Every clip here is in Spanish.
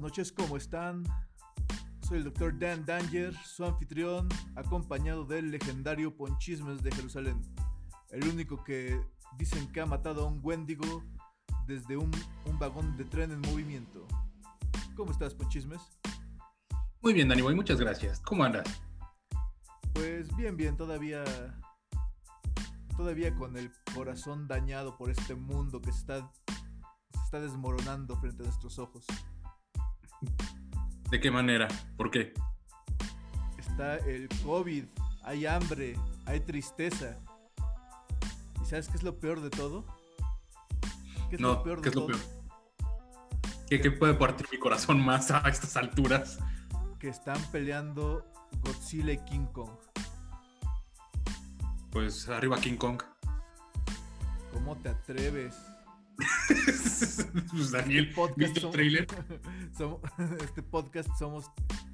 buenas noches, ¿cómo están? Soy el doctor Dan Danger, su anfitrión, acompañado del legendario Ponchismes de Jerusalén, el único que dicen que ha matado a un Wendigo desde un, un vagón de tren en movimiento. ¿Cómo estás, Ponchismes? Muy bien, Dani muchas gracias. ¿Cómo andas? Pues bien, bien, todavía. Todavía con el corazón dañado por este mundo que se está, se está desmoronando frente a nuestros ojos. ¿De qué manera? ¿Por qué? Está el COVID, hay hambre, hay tristeza. ¿Y sabes qué es lo peor de todo? ¿Qué es lo peor ¿qué es lo peor? ¿Qué, ¿Qué puede partir mi corazón más a estas alturas? Que están peleando Godzilla y King Kong. Pues arriba King Kong. ¿Cómo te atreves? pues Daniel, podcast ¿viste el trailer? Somos, este podcast somos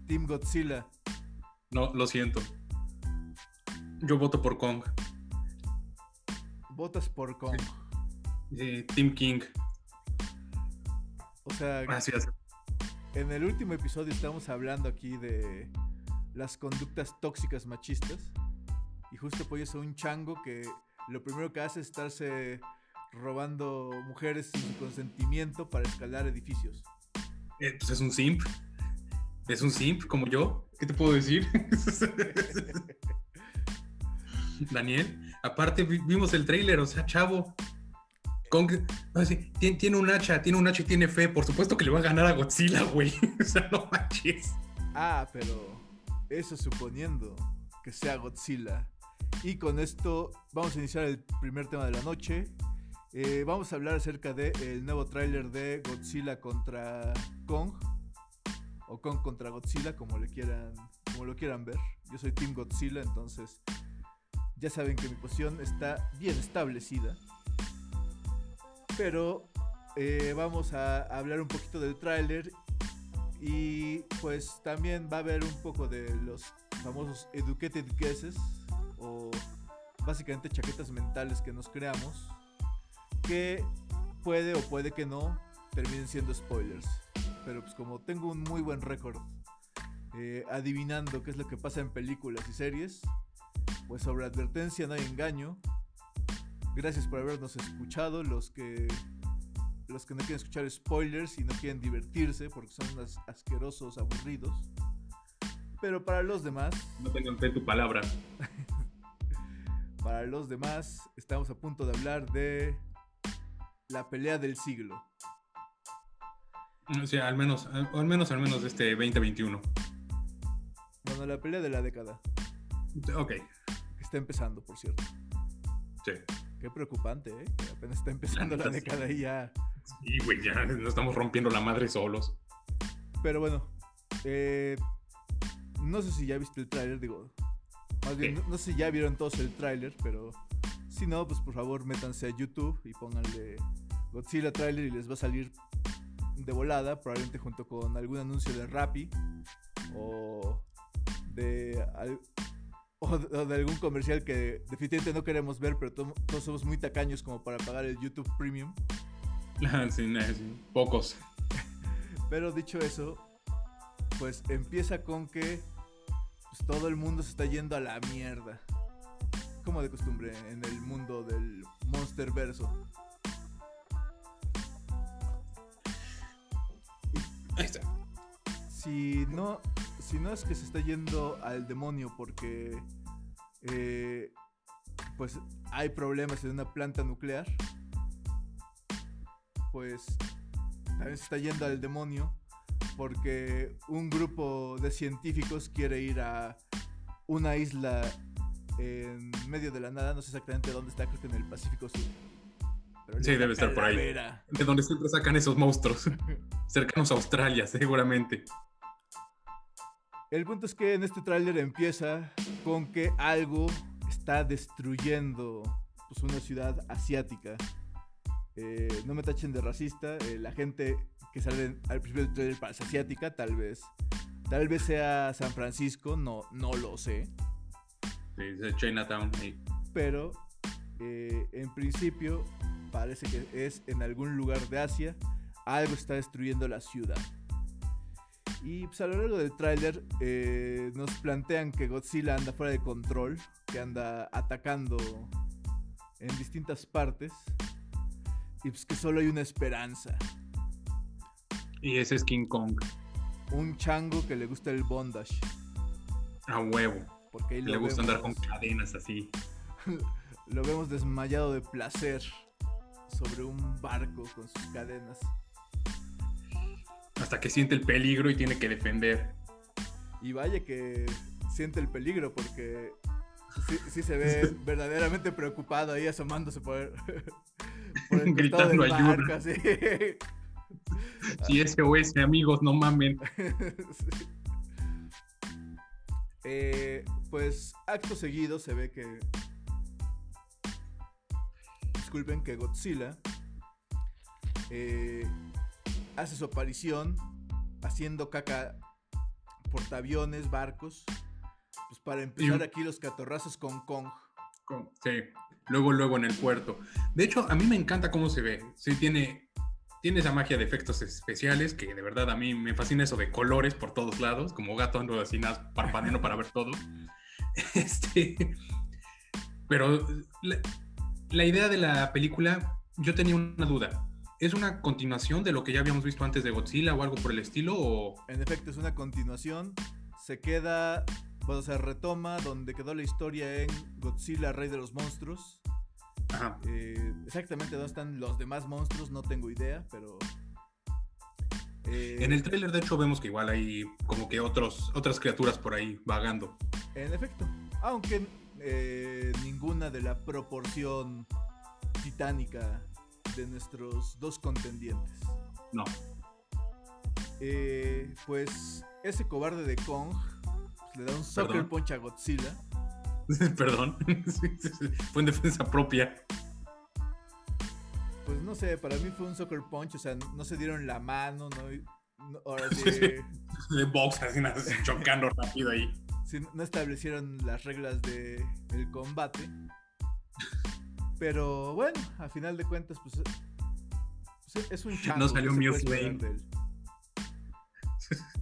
Team Godzilla. No, lo siento. Yo voto por Kong. Votas por Kong. Sí, Team King. O sea, Gracias. en el último episodio estamos hablando aquí de las conductas tóxicas machistas. Y justo apoyas a un chango que lo primero que hace es estarse robando mujeres sin su consentimiento para escalar edificios. Eh, pues es un simp. Es un simp como yo. ¿Qué te puedo decir? Daniel, aparte vi- vimos el tráiler, o sea, chavo. Kong, no, sí, tiene, tiene un hacha, tiene un hacha y tiene fe. Por supuesto que le va a ganar a Godzilla, güey. o sea, no manches. Ah, pero eso suponiendo que sea Godzilla. Y con esto vamos a iniciar el primer tema de la noche. Eh, vamos a hablar acerca del nuevo tráiler de Godzilla contra Kong. O Kong contra Godzilla, como, le quieran, como lo quieran ver. Yo soy Team Godzilla, entonces ya saben que mi posición está bien establecida. Pero eh, vamos a hablar un poquito del tráiler y pues también va a haber un poco de los famosos educated guesses o básicamente chaquetas mentales que nos creamos que puede o puede que no terminen siendo spoilers. Pero pues como tengo un muy buen récord eh, adivinando qué es lo que pasa en películas y series, pues sobre advertencia no hay engaño. Gracias por habernos escuchado, los que los que no quieren escuchar spoilers y no quieren divertirse porque son unos asquerosos aburridos. Pero para los demás, No tengo en fe tu palabra. para los demás, estamos a punto de hablar de la pelea del siglo. O sea, al menos, al al menos, al menos de este 2021. Bueno, la pelea de la década, Ok, está empezando, por cierto. sí. Qué preocupante, ¿eh? Que apenas está empezando la sí. década y ya. Y güey, ya no estamos rompiendo la madre solos. Pero bueno, eh, no sé si ya viste el tráiler, digo. Más bien, ¿Qué? no, no sé si ya vieron todos el tráiler, pero si no, pues por favor métanse a YouTube y pónganle Godzilla tráiler y les va a salir de volada, probablemente junto con algún anuncio de Rappi o de, al- o de, o de algún comercial que definitivamente no queremos ver, pero to- todos somos muy tacaños como para pagar el YouTube Premium. Sí, no, sí, Pocos. Pero dicho eso, pues empieza con que pues, todo el mundo se está yendo a la mierda. Como de costumbre en el mundo del Monster Verso. Ahí está. Si no, si no es que se está yendo al demonio porque eh, pues hay problemas en una planta nuclear, pues también se está yendo al demonio porque un grupo de científicos quiere ir a una isla en medio de la nada, no sé exactamente dónde está, creo que en el Pacífico Sur. Pero Sí, debe estar por ahí. De donde siempre sacan esos monstruos. Cercanos a Australia, seguramente. El punto es que en este tráiler empieza con que algo está destruyendo pues, una ciudad asiática. Eh, no me tachen de racista, eh, la gente que sale al principio del tráiler parece asiática, tal vez. Tal vez sea San Francisco, no, no lo sé. Sí, es Chinatown. ahí. Pero eh, en principio parece que es en algún lugar de Asia. Algo está destruyendo la ciudad. Y pues a lo largo del tráiler eh, nos plantean que Godzilla anda fuera de control, que anda atacando en distintas partes y pues que solo hay una esperanza. Y ese es King Kong. Un chango que le gusta el bondage. A huevo. Porque Le gusta andar con cadenas así. Lo vemos desmayado de placer sobre un barco con sus cadenas. Hasta que siente el peligro y tiene que defender. Y vaya que siente el peligro porque sí, sí se ve verdaderamente preocupado ahí asomándose por el, por el Gritando del ayuda. barco, así. Si SOS, amigos, no mamen. Sí. Eh, pues acto seguido se ve que. Disculpen que Godzilla eh, hace su aparición haciendo caca portaaviones, barcos. Pues para empezar Y- aquí los catorrazos con Kong. Sí, luego, luego en el puerto. De hecho, a mí me encanta cómo se ve. Sí, tiene, tiene esa magia de efectos especiales que de verdad a mí me fascina eso de colores por todos lados, como gato ando así nada parpadeando para ver todo. Este, pero la, la idea de la película, yo tenía una duda. ¿Es una continuación de lo que ya habíamos visto antes de Godzilla o algo por el estilo? O... En efecto, es una continuación. Se queda. Bueno, se retoma donde quedó la historia en Godzilla, Rey de los Monstruos. Ajá. Eh, exactamente dónde están los demás monstruos, no tengo idea, pero. eh, En el tráiler, de hecho, vemos que igual hay como que otros, otras criaturas por ahí vagando. En efecto. Aunque eh, ninguna de la proporción titánica de nuestros dos contendientes. No. Eh, pues ese cobarde de Kong pues, le da un Perdón. punch a Godzilla. Perdón. Fue en defensa propia. Pues no sé, para mí fue un sucker punch, o sea, no se dieron la mano, no, no- ahora sí, De box, así chocando rápido ahí. sí, no establecieron las reglas de el combate. Pero bueno, a final de cuentas, pues, pues, es un chango. No salió ¿qué se Muse puede esperar Lane.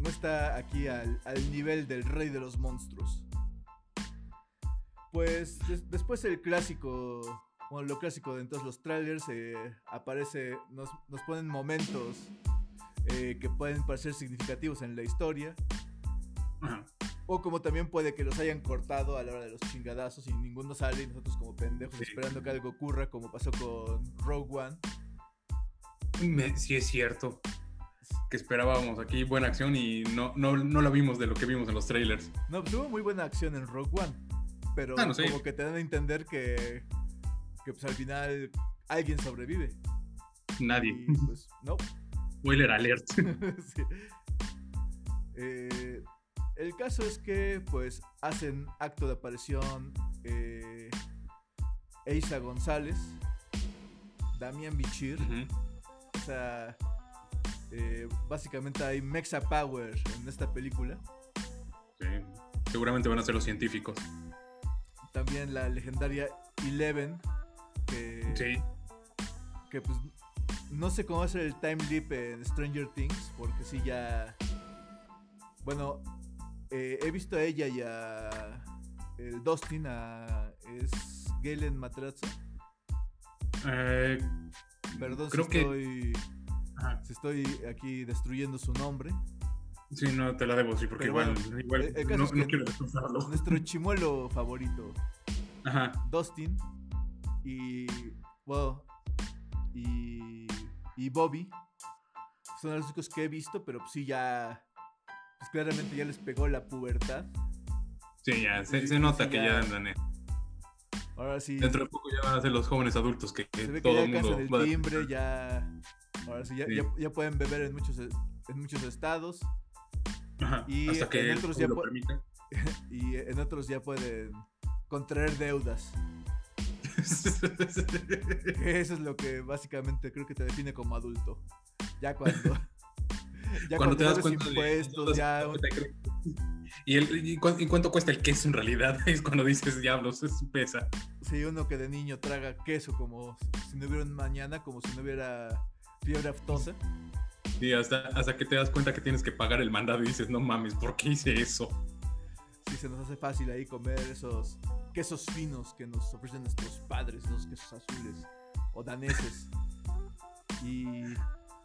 No está aquí al, al nivel del rey de los monstruos. Pues des- después el clásico, bueno, lo clásico de todos los trailers, eh, aparece, nos, nos ponen momentos eh, que pueden parecer significativos en la historia. Ajá. O como también puede que los hayan cortado a la hora de los chingadazos y ninguno sale y nosotros como pendejos Sí. esperando que algo ocurra como pasó con Rogue One. Me- sí es cierto. Que esperábamos aquí buena acción y no, no, no la vimos de lo que vimos en los trailers. No, hubo muy buena acción en Rogue One. Pero Ah, no, sí. como que te dan a entender que, que pues al final alguien sobrevive. Nadie. Y pues no. Spoiler alert. Sí. Eh, el caso es que pues hacen acto de aparición eh, Eisa González, Damián Bichir. O sea, eh, básicamente hay Mexa Power en esta película. Sí. Seguramente van a ser los científicos. También la legendaria Eleven, que, Sí. que pues no sé cómo hacer el time leap en Stranger Things, porque sí ya... Bueno, eh, he visto a ella y a el Dustin, a, es Galen Matrazzo. Eh, Perdón Creo si, que- estoy, ajá. si estoy aquí destruyendo su nombre. Sí, no te la debo, sí, porque Pero igual, bueno, igual el- el caso no, es que- no quiero descansarlo. Nuestro chimuelo favorito. Ajá. Dustin y bueno, y, y Bobby son los únicos que he visto, pero pues sí ya pues claramente ya les pegó la pubertad. Sí, ya, se, nota sí, que ya. ya andan. eh. Ahora sí Dentro de poco ya van a ser los jóvenes adultos que, que se ve que todo ya el mundo el timbre, ya ahora sí ya, Sí. ya, ya pueden beber en muchos en muchos estados Ajá, y hasta que en otros ya lo permita. y en otros ya pueden contraer deudas. Eso es lo que básicamente creo que te define como adulto. Ya cuando ya cuando te das cuenta de- ya y, el, y, cu- y cuánto cuesta el queso en realidad es cuando dices diablos es pesa Sí, uno que de niño traga queso como si no hubiera un mañana, como si no hubiera fiebre aftosa. Sí, hasta, hasta que te das cuenta que tienes que pagar el mandado y dices, no mames, ¿por qué hice eso? Sí, se nos hace fácil ahí comer esos quesos finos que nos ofrecen nuestros padres, esos quesos azules o daneses. Y.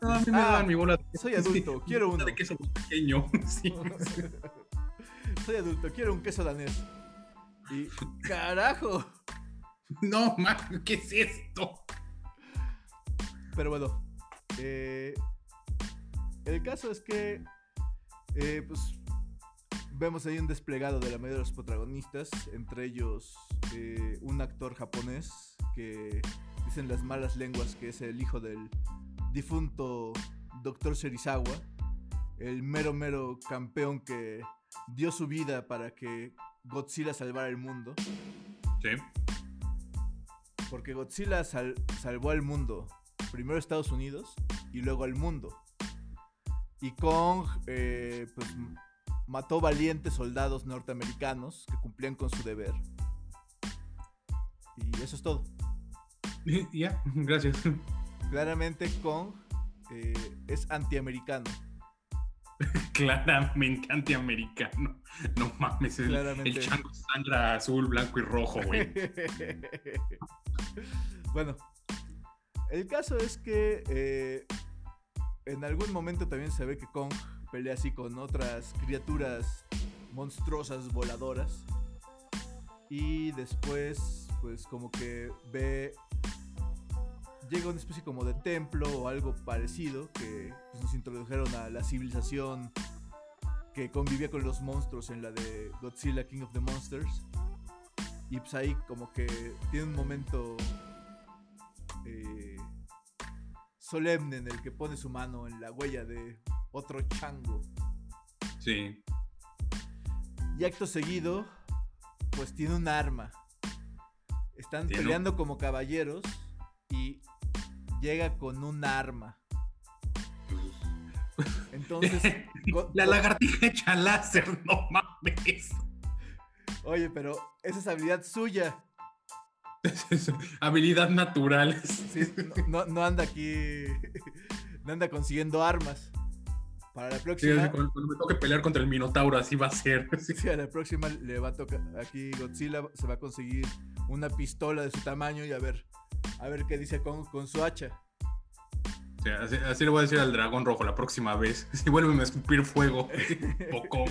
No, a mí me Ah, dan mi bola. soy adulto, quiero uno. De queso pequeño. Sí. Soy adulto, quiero un queso danés. Y. ¡Carajo! No, mames, ¿qué es esto? Pero bueno, eh, el caso es que, eh, pues, vemos ahí un desplegado de la mayoría de los protagonistas, entre ellos eh, un actor japonés que dicen las malas lenguas que es el hijo del difunto Dr. Serizawa, el mero mero campeón que dio su vida para que Godzilla salvara el mundo, Sí. porque Godzilla sal- salvó al mundo, primero a Estados Unidos y luego al mundo. Y Kong, eh, pues, mató valientes soldados norteamericanos que cumplían con su deber. Y eso es todo. Ya, gracias. Claramente Kong eh, es antiamericano. Claramente antiamericano. No mames, el, el chango sangra azul, blanco y rojo, güey. bueno, el caso es que eh, en algún momento también se ve que Kong pelea así con otras criaturas monstruosas voladoras. Y después, pues como que ve... Llega una especie como de templo o algo parecido que pues, nos introdujeron a la civilización que convivía con los monstruos en la de Godzilla King of the Monsters. Y pues ahí como que tiene un momento eh, solemne en el que pone su mano en la huella de otro chango. Sí. Y acto seguido, pues tiene un arma. Están Tiene peleando como caballeros y llega con un arma. Entonces, La lagartija hecha láser, no mames. oye, pero esa es habilidad suya. Habilidad natural. Sí, no, no- anda aquí, no anda consiguiendo armas. Para la próxima, cuando, me toque pelear contra el Minotauro, así va a ser. Sí. sí, a la próxima le va a tocar, aquí Godzilla se va a conseguir una pistola de su tamaño y a ver, a ver qué dice con, con su hacha. Así, así le voy a decir al dragón rojo la próxima vez. Si vuelve a escupir fuego. Poco.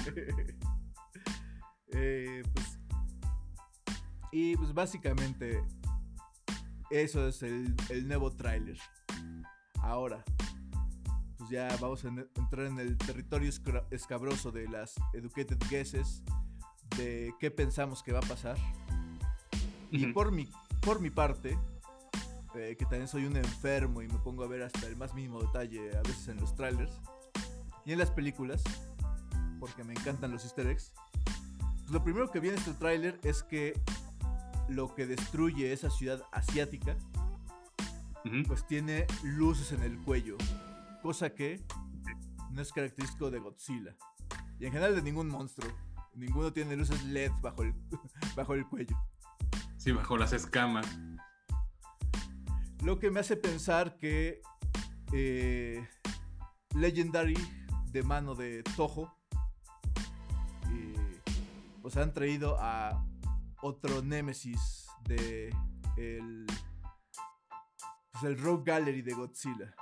Eh, pues, y pues básicamente eso es el, el nuevo tráiler. Ahora, pues ya vamos a en- entrar en el territorio escabroso de las educated guesses, de qué pensamos que va a pasar. Y por mi, por mi parte, eh, que también soy un enfermo y me pongo a ver hasta el más mínimo detalle a veces en los trailers y en las películas, porque me encantan los easter eggs. pues lo primero que viene en este tráiler es que lo que destruye esa ciudad asiática, pues tiene luces en el cuello, cosa que no es característico de Godzilla. Y en general de ningún monstruo. Ninguno tiene luces LED bajo el, bajo el cuello. Sí, bajo las escamas. Lo que me hace pensar que eh, Legendary de mano de Toho eh, pues han traído a otro némesis de el, pues el Rogue Gallery de Godzilla,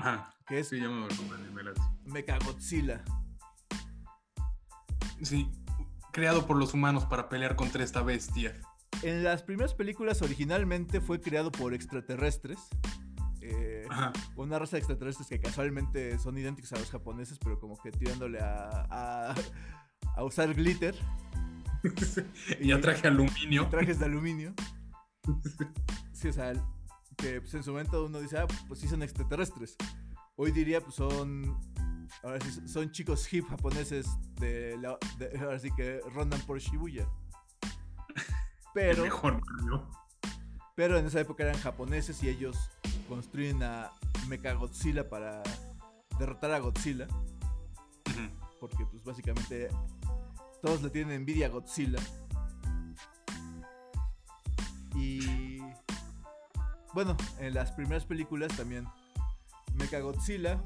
Ajá. que es Sí, ya me acuerdo, me late. Mechagodzilla. Sí, creado por los humanos para pelear contra esta bestia. En las primeras películas originalmente fue creado por extraterrestres. eh, una raza de extraterrestres que casualmente son idénticos a los japoneses, pero como que tirándole a, a, a usar glitter, y ya traje aluminio. trajes de aluminio. Sí, o sea, que pues, en su momento uno dice, ah, pues sí son extraterrestres. Hoy diría, pues son. Ahora sí, son chicos hip japoneses de, la, de- ahora sí que rondan por Shibuya. Pero, Mejor ¿no? pero en esa época eran japoneses y ellos construyen a Mechagodzilla para derrotar a Godzilla. Porque pues básicamente todos le tienen envidia a Godzilla. Y bueno, en las primeras películas también Mechagodzilla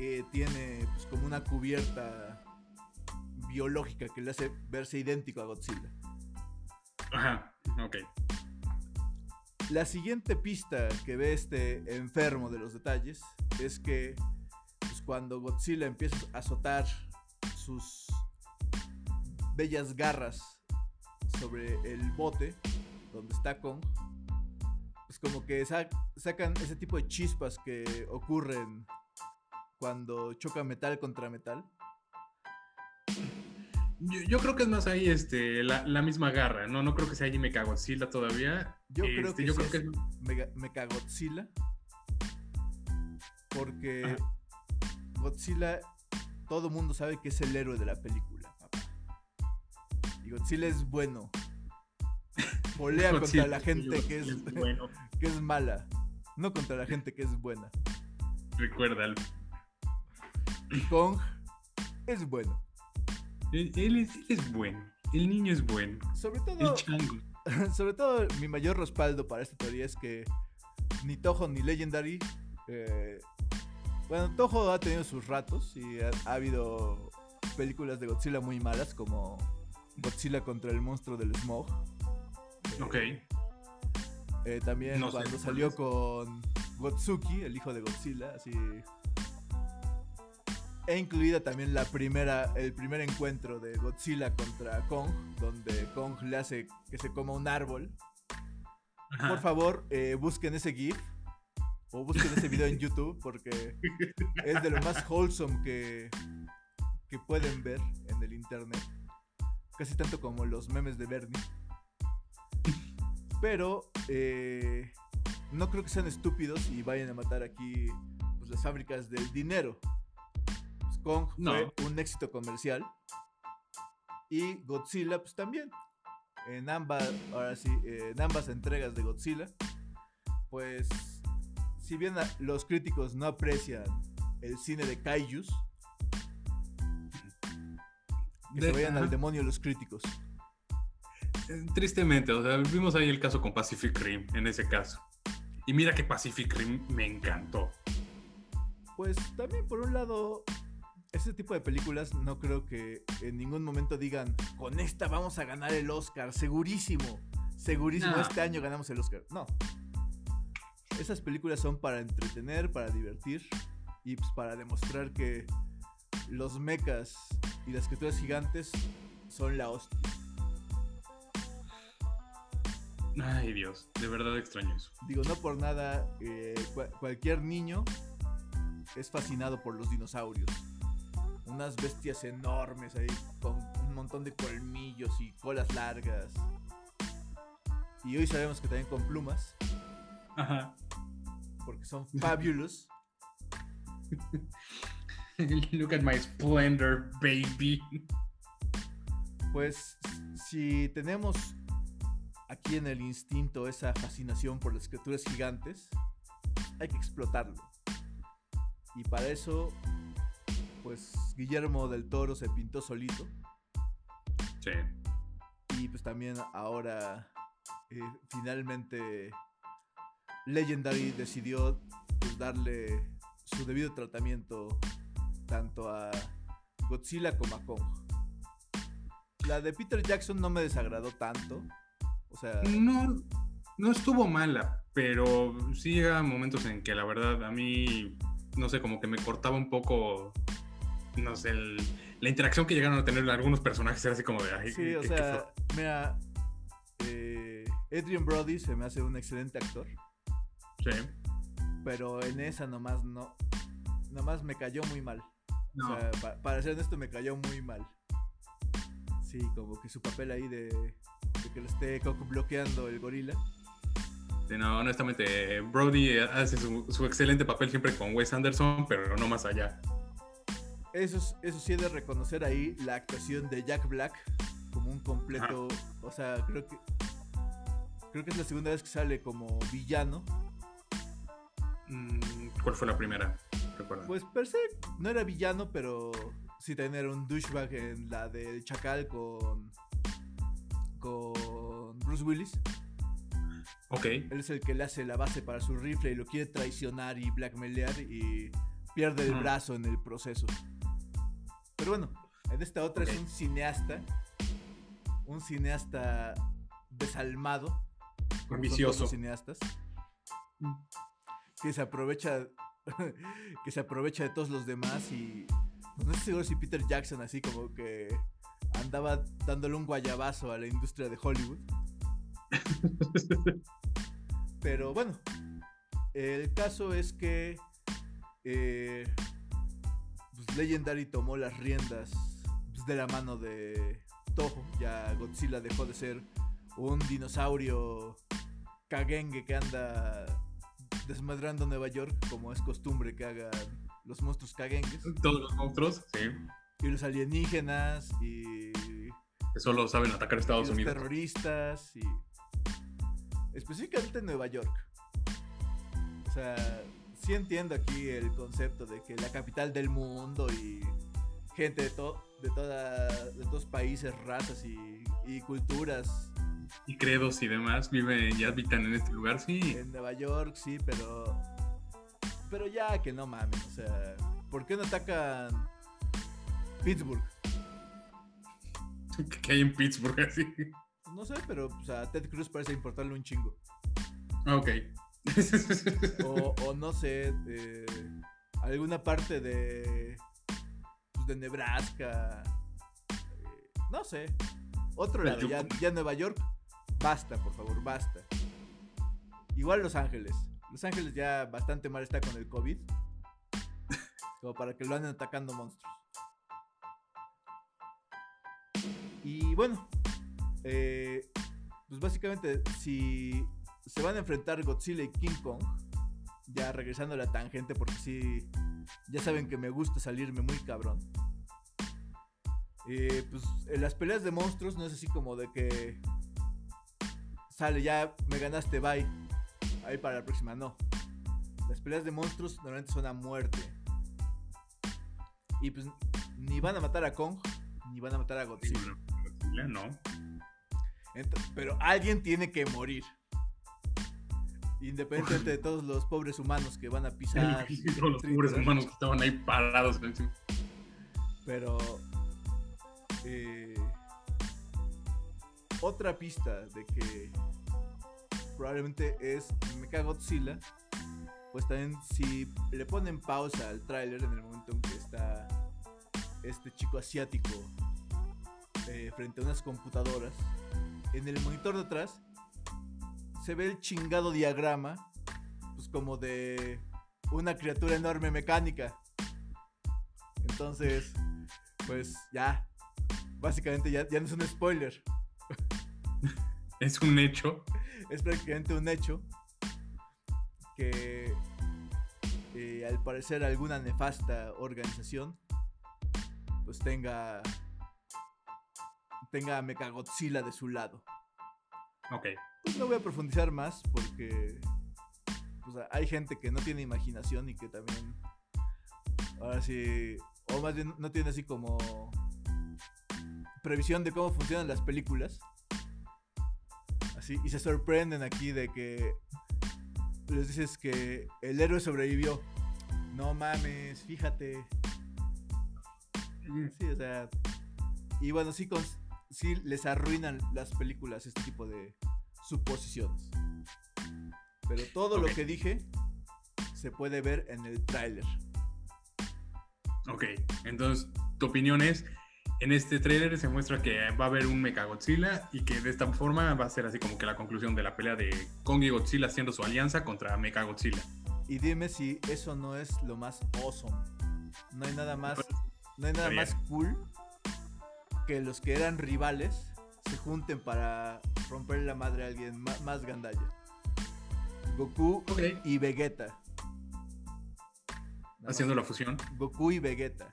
eh, tiene pues, como una cubierta biológica que le hace verse idéntico a Godzilla. Ajá, ok. La siguiente pista que ve este enfermo de los detalles es que pues, cuando Godzilla empieza a azotar sus bellas garras sobre el bote donde está Kong, pues como que sacan ese tipo de chispas que ocurren cuando choca metal contra metal. Yo, creo que es más ahí este, la, misma garra, ¿no? No creo que sea ahí Mechagodzilla todavía. Yo creo este, que, yo creo que es Mechagodzilla. Porque Godzilla, todo mundo sabe que es el héroe de la película, Y Godzilla es bueno. Polea contra la gente que es, que es mala. No contra la gente que es buena. Recuérdalo. Y Kong es bueno. Él, es, bueno. El niño es bueno. Sobre todo. Sobre todo, mi mayor respaldo para esta teoría es que ni Toho ni Legendary. Eh, bueno, Toho ha tenido sus ratos y ha, habido películas de Godzilla muy malas, como Godzilla contra el monstruo del smog. Ok. Eh, también cuando salió con Gotsuki, el hijo de Godzilla, así e incluida también la primera, el primer encuentro de Godzilla contra Kong, donde Kong le hace que se coma un árbol. Por favor, eh, busquen ese GIF o busquen ese video en YouTube porque es de lo más wholesome que, que pueden ver en el internet. Casi tanto como los memes de Bernie. Pero eh, no creo que sean estúpidos y vayan a matar aquí pues, las fábricas del dinero. Kong fue un éxito comercial. Y Godzilla, pues también. En ambas, ahora sí, en ambas entregas de Godzilla, pues, si bien los críticos no aprecian el cine de kaijus, que se vayan al demonio los críticos. Eh, tristemente, o sea, vimos ahí el caso con Pacific Rim, en ese caso. Y mira que Pacific Rim me encantó. Pues también por un lado ese tipo de películas no creo que en ningún momento digan, con esta vamos a ganar el Oscar, segurísimo, segurísimo, este año ganamos el Oscar. No. Esas películas son para entretener, para divertir y pues, para demostrar que los mechas y las criaturas gigantes son la hostia. Ay Dios, de verdad extraño eso. Digo, no por nada, eh, cualquier niño es fascinado por los dinosaurios unas bestias enormes ahí con un montón de colmillos y colas largas. Y hoy sabemos que también con plumas. Ajá. Porque son fabulous. Look at my splendor, baby. Pues si tenemos aquí en el instinto esa fascinación por las criaturas gigantes, hay que explotarlo. Y para eso pues Guillermo del Toro se pintó solito. Sí. Y pues también ahora eh, finalmente Legendary decidió pues, darle su debido tratamiento tanto a Godzilla como a Kong. La de Peter Jackson no me desagradó tanto. O sea. No, no estuvo mala, pero sí llega momentos en que la verdad a mí, no sé, como que me cortaba un poco no sé, la interacción que llegaron a tener algunos personajes era así como de... sí, o sea, mira, eh, Adrian Brody se me hace un excelente actor. Sí. Pero en esa nomás no, nomás me cayó muy mal. O sea, para ser honesto me cayó muy mal. Sí, como que su papel ahí de, que lo esté bloqueando el gorila. Sí, no, honestamente, Brody hace su, su, excelente papel siempre con Wes Anderson, pero no más allá. Eso, eso sí de reconocer ahí la actuación de Jack Black como un completo. O sea, creo que. Creo que es la segunda vez que sale como villano. Mm, ¿Cuál fue la primera? Pues per se no era villano, pero sí tener un douchebag en la del Chacal con. con Bruce Willis. Ok. Él es el que le hace la base para su rifle y lo quiere traicionar y blackmailear y pierde el brazo en el proceso. Pero bueno, en esta otra es un cineasta, un cineasta desalmado, Ambicioso. cineastas, Mm. que se aprovecha, que se aprovecha de todos los demás y pues, no estoy seguro si Peter Jackson así como que andaba dándole un guayabazo a la industria de Hollywood. Pero bueno, el caso es que eh, pues, Legendary tomó las riendas pues, de la mano de Toho. Ya Godzilla dejó de ser un dinosaurio cagengue que anda desmadrando Nueva York, como es costumbre que hagan los monstruos cagengues. Todos los monstruos, sí. Y los alienígenas y Que solo saben atacar a y Estados los Unidos. terroristas y específicamente en Nueva York. O sea, sí entiendo aquí el concepto de que la capital del mundo y gente de, to- de, toda, de todos países, razas y, y culturas Y credos y demás viven y habitan en este lugar, sí. en Nueva York, sí, pero pero ya que no mames, o sea, ¿por qué no atacan Pittsburgh? Que hay en Pittsburgh, así. No sé, pero o sea, a Ted Cruz parece importarle un chingo. Ok. o, o no sé, eh, alguna parte de, pues, de Nebraska, eh, no sé, otro lado, ya Nueva York, basta, por favor, basta. Igual Los Ángeles, Los Ángeles ya bastante mal está con el COVID, como para que lo anden atacando monstruos. Y bueno, eh, pues básicamente si se van a enfrentar Godzilla y King Kong, ya regresando a la tangente porque sí, ya saben que me gusta salirme muy cabrón. Eh, pues en las peleas de monstruos no es así como de que sale ya, me ganaste, bye. Ahí para la próxima, no. Las peleas de monstruos normalmente son a muerte. Y pues ni van a matar a Kong, ni van a matar a Godzilla. No. Ent- pero alguien tiene que morir. Independientemente de todos los pobres humanos que van a pisar. Todos los pobres humanos que estaban ahí parados. Pero. Eh, otra pista de que probablemente es Mechagodzilla. Pues también si le ponen pausa al tráiler en el momento en que está este chico asiático eh, frente a unas computadoras, en el monitor de atrás se ve el chingado diagrama, pues como de una criatura enorme mecánica. Entonces, pues ya, básicamente ya, ya no es un spoiler, Es un hecho. es prácticamente un hecho que eh, al parecer alguna nefasta organización pues tenga tenga a Mechagodzilla de su lado. Ok. Pues no voy a profundizar más porque pues, hay gente que no tiene imaginación y que también ahora sí o más bien no tiene así como previsión de cómo funcionan las películas. Así y se sorprenden aquí de que les dices que el héroe sobrevivió. No mames, fíjate. Sí, o sea. Y bueno, sí, cons- sí les arruinan las películas este tipo de suposiciones. Pero todo lo que dije se puede ver en el tráiler. Ok. Entonces, tu opinión es. En este trailer se muestra que va a haber un Mechagodzilla y que de esta forma va a ser así como que la conclusión de la pelea de Kong y Godzilla haciendo su alianza contra Mechagodzilla. Y dime si eso no es lo más awesome. No hay nada más, no hay nada más cool que los que eran rivales se junten para romper la madre a alguien ma- más gandalla. Goku Ok. y Vegeta. Nada Haciendo la más. fusión. Goku y Vegeta.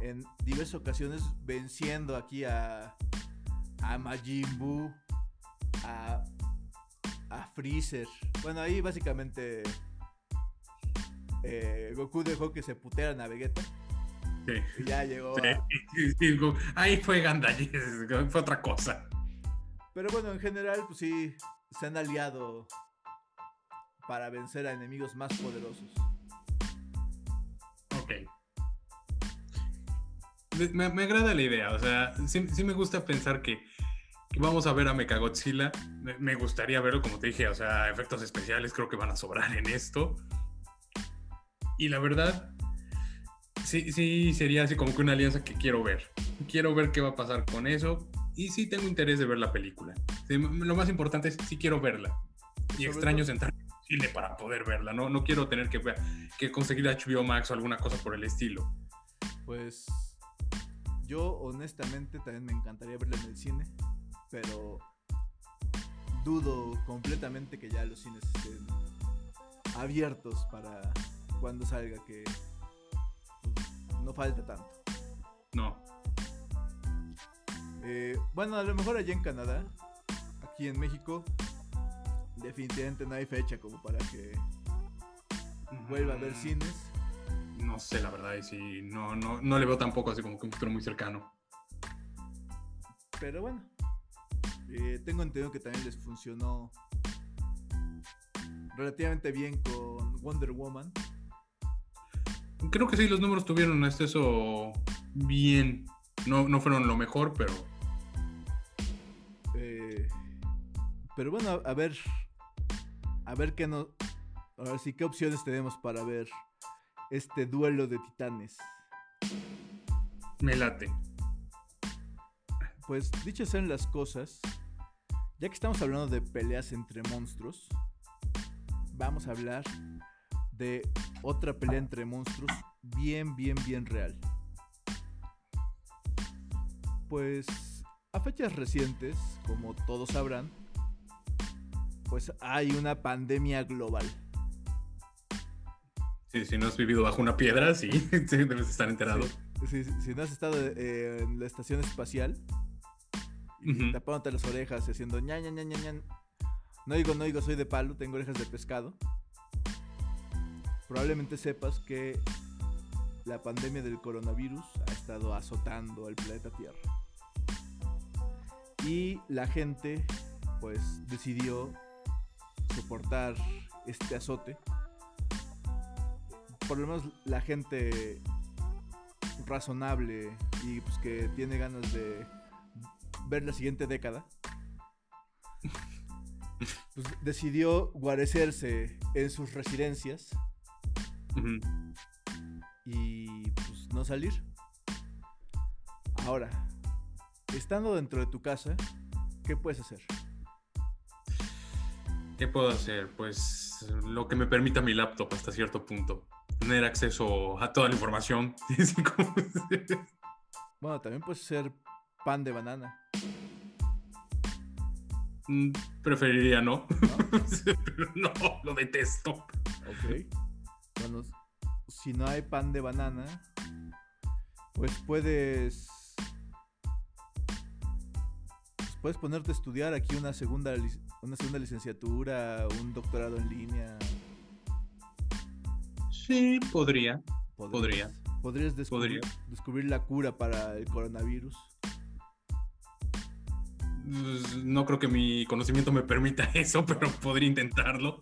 En diversas ocasiones venciendo aquí a, a Majin Buu, a, a Freezer. Bueno, ahí básicamente eh, Goku dejó que se putearan a Vegeta Sí. y ya llegó Sí, a... ahí fue Gandalf, fue otra cosa. Pero bueno, en general, pues sí, se han aliado para vencer a enemigos más poderosos. Me, me agrada la idea, o sea, sí, sí me gusta pensar que, que vamos a ver a Mechagodzilla. Me, me gustaría verlo, como te dije, o sea, efectos especiales creo que van a sobrar en esto. Y la verdad, sí, sí sería así como que una alianza que quiero ver. Quiero ver qué va a pasar con eso. Y sí tengo interés de ver la película. Sí, lo más importante es sí quiero verla. Y Sobre extraño todo- sentarme en cine para poder verla. No, no quiero tener que, que conseguir HBO Max o alguna cosa por el estilo. Pues yo honestamente también me encantaría verla en el cine, pero dudo completamente que ya los cines estén abiertos para cuando salga, que pues, no falta tanto. No. Eh, bueno, a lo mejor allá en Canadá, aquí en México, definitivamente no hay fecha como para que vuelva a haber Mm, cines. No sé, la verdad. Y sí, no, no, no le veo tampoco así como que un futuro muy cercano. Pero bueno, eh, tengo entendido que también les funcionó relativamente bien con Wonder Woman. Creo que sí, los números tuvieron hasta eso bien. No, no fueron lo mejor, pero eh, pero bueno, a, a ver, a ver qué no, a ver si qué opciones tenemos para ver este duelo de titanes. me late. Pues dichas sean las cosas, ya que estamos hablando de peleas entre monstruos, vamos a hablar de otra pelea entre monstruos bien, bien, bien real. Pues a fechas recientes, como todos sabrán, pues hay una pandemia global. Sí, si no has vivido bajo una piedra, sí, sí, debes estar enterado. Sí, sí, si no has estado eh, en la estación espacial y tapándote las orejas y haciendo ña, ña, ña, ña, ña. No digo, no digo, soy de palo, tengo orejas de pescado. Probablemente sepas que la pandemia del coronavirus ha estado azotando al planeta Tierra. Y la gente, pues, decidió soportar este azote. Por lo menos la gente razonable y pues que tiene ganas de ver la siguiente década, pues decidió guarecerse en sus residencias y pues no salir. Ahora, estando dentro de tu casa, ¿qué puedes hacer? ¿Qué puedo hacer? Pues lo que me permita mi laptop hasta cierto punto. Tener acceso a toda la información. Bueno, también puedes hacer pan de banana, Mm, Preferiría no. ¿no? Pero no, lo detesto. Ok. Bueno, si no hay pan de banana, pues puedes. pues puedes ponerte a estudiar aquí una segunda, una segunda licenciatura, un doctorado en línea. Sí, podría. Podrías- Podrías descubrir, Podría. descubrir la cura para el coronavirus. Pues, No creo que mi conocimiento me permita eso, pero podría intentarlo.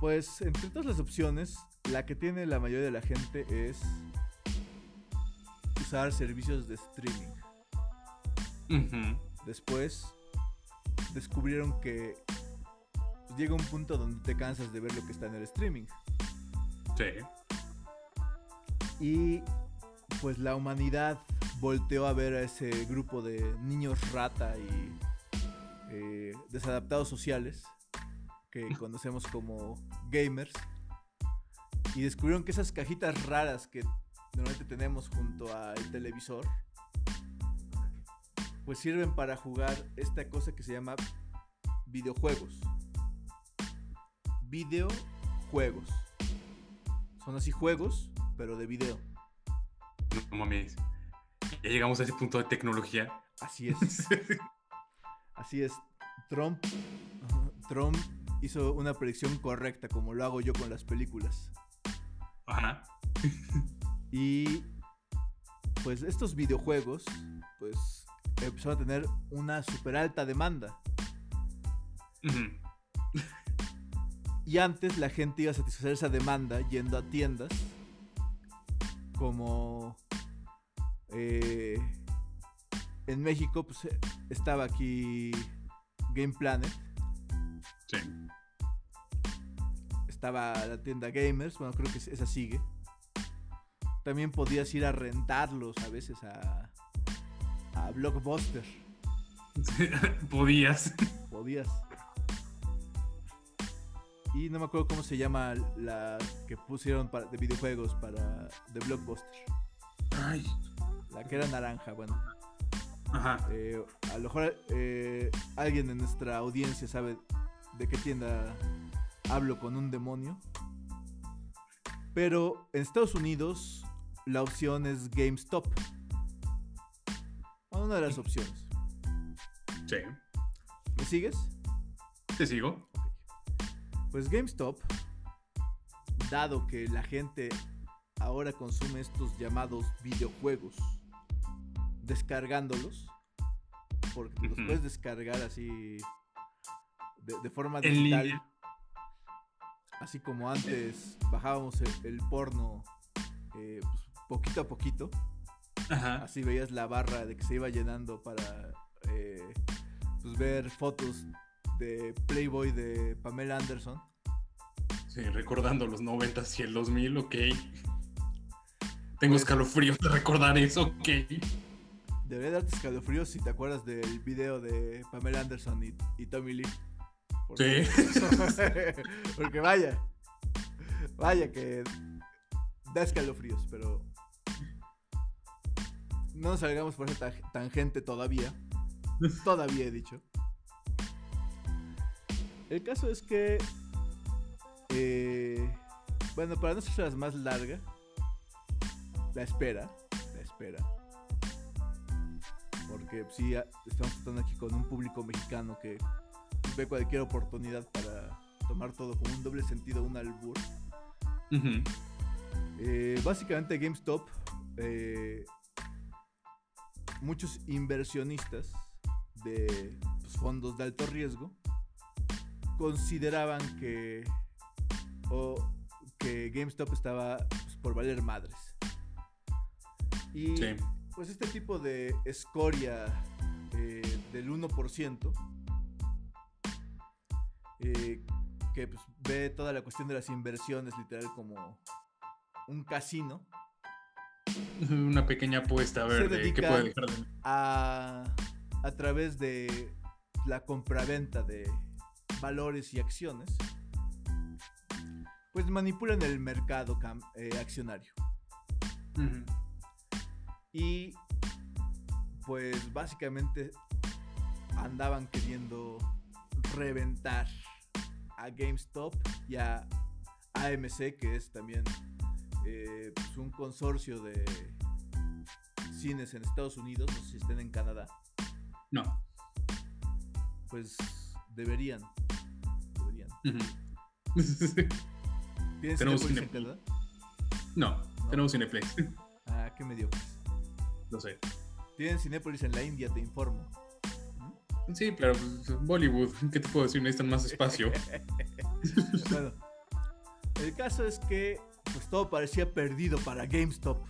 Pues entre todas las opciones, la que tiene la mayoría de la gente es usar servicios de streaming. Después descubrieron que llega un punto donde te cansas de ver lo que está en el streaming. Sí. Y pues la humanidad volteó a ver a ese grupo de niños rata y eh, desadaptados sociales que conocemos como gamers. Y descubrieron que esas cajitas raras que normalmente tenemos junto al televisor, pues sirven para jugar esta cosa que se llama videojuegos. Videojuegos. Son así juegos, pero de video. No mames. Ya llegamos a ese punto de tecnología. Así es. Así es. Trump, Trump hizo una predicción correcta, como lo hago yo con las películas. Ajá. Y pues estos videojuegos, pues empezaron a tener una super alta demanda. Y antes la gente iba a satisfacer esa demanda yendo a tiendas como eh, en México, pues eh, estaba aquí Game Planet. Sí. Estaba la tienda Gamers, bueno, creo que esa sigue. También podías ir a rentarlos a veces a, a Blockbuster. Podías. Podías. Y no me acuerdo cómo se llama la que pusieron para, de videojuegos para de Blockbuster. Ay. La que era naranja, bueno. Ajá. Eh, a lo mejor eh, alguien en nuestra audiencia sabe de qué tienda hablo con un demonio. Pero en Estados Unidos la opción es GameStop. Una de las opciones. Sí. ¿Me sigues? Te sigo. Pues GameStop, dado que la gente ahora consume estos llamados videojuegos, descargándolos, porque los puedes descargar así de, de forma En digital, línea. así como antes bajábamos el, el porno eh, pues, poquito a poquito, Ajá. así veías la barra de que se iba llenando para eh, pues, ver fotos de Playboy de Pamela Anderson. Sí, recordando los 90 y el 2000, ok. Tengo Pues- escalofríos de recordar eso, ok. Debería darte escalofríos si te acuerdas del video de Pamela Anderson y, y Tommy Lee. Porque, porque vaya, vaya que da escalofríos, pero no nos salgamos por esa ta- tangente todavía. Todavía he dicho. El caso es que, eh, bueno, para no ser más larga, la espera, la espera. Porque pues, sí, estamos tratando aquí con un público mexicano que ve cualquier oportunidad para tomar todo como un doble sentido, un albur. Eh, básicamente GameStop, eh, muchos inversionistas de pues, fondos de alto riesgo consideraban que, o que GameStop estaba pues, por valer madres. Y Sí. pues este tipo de escoria eh, del 1%, eh, que pues, ve toda la cuestión de las inversiones literal como un casino, Una pequeña apuesta a ver de qué puede dejar de. a, a través de la compraventa de valores y acciones, pues manipulan el mercado eh, accionario. Y pues básicamente andaban queriendo reventar a GameStop y a AMC, que es también eh, pues, un consorcio de cines en Estados Unidos, no sé si estén en Canadá, No. pues deberían. ¿Tienes Tenemos en Cinépolis. Canadá? no, tenemos Cineplex. Ah, qué mediocres. Lo sé. Tienen Cinépolis en la India, te informo. ¿Mm? Sí, pero pues, Bollywood, ¿qué te puedo decir? Necesitan más espacio. bueno, el caso es que pues todo parecía perdido para GameStop.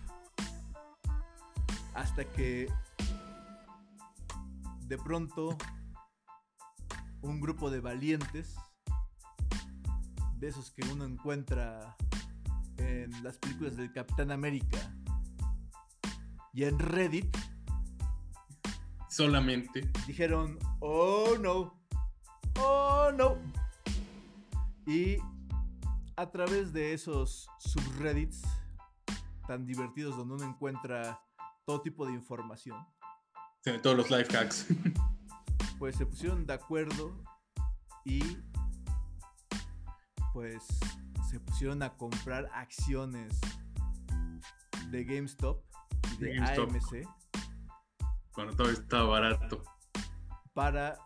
Hasta que de pronto un grupo de valientes, de esos que uno encuentra en las películas del Capitán América y en Reddit, Solamente. dijeron, oh no, oh no. Y a través de esos subreddits tan divertidos donde uno encuentra todo tipo de información, Sí, Todos los life hacks. pues se pusieron de acuerdo y pues se pusieron a comprar acciones de GameStop y de, De GameStop. AMC Cuando todo estaba barato. para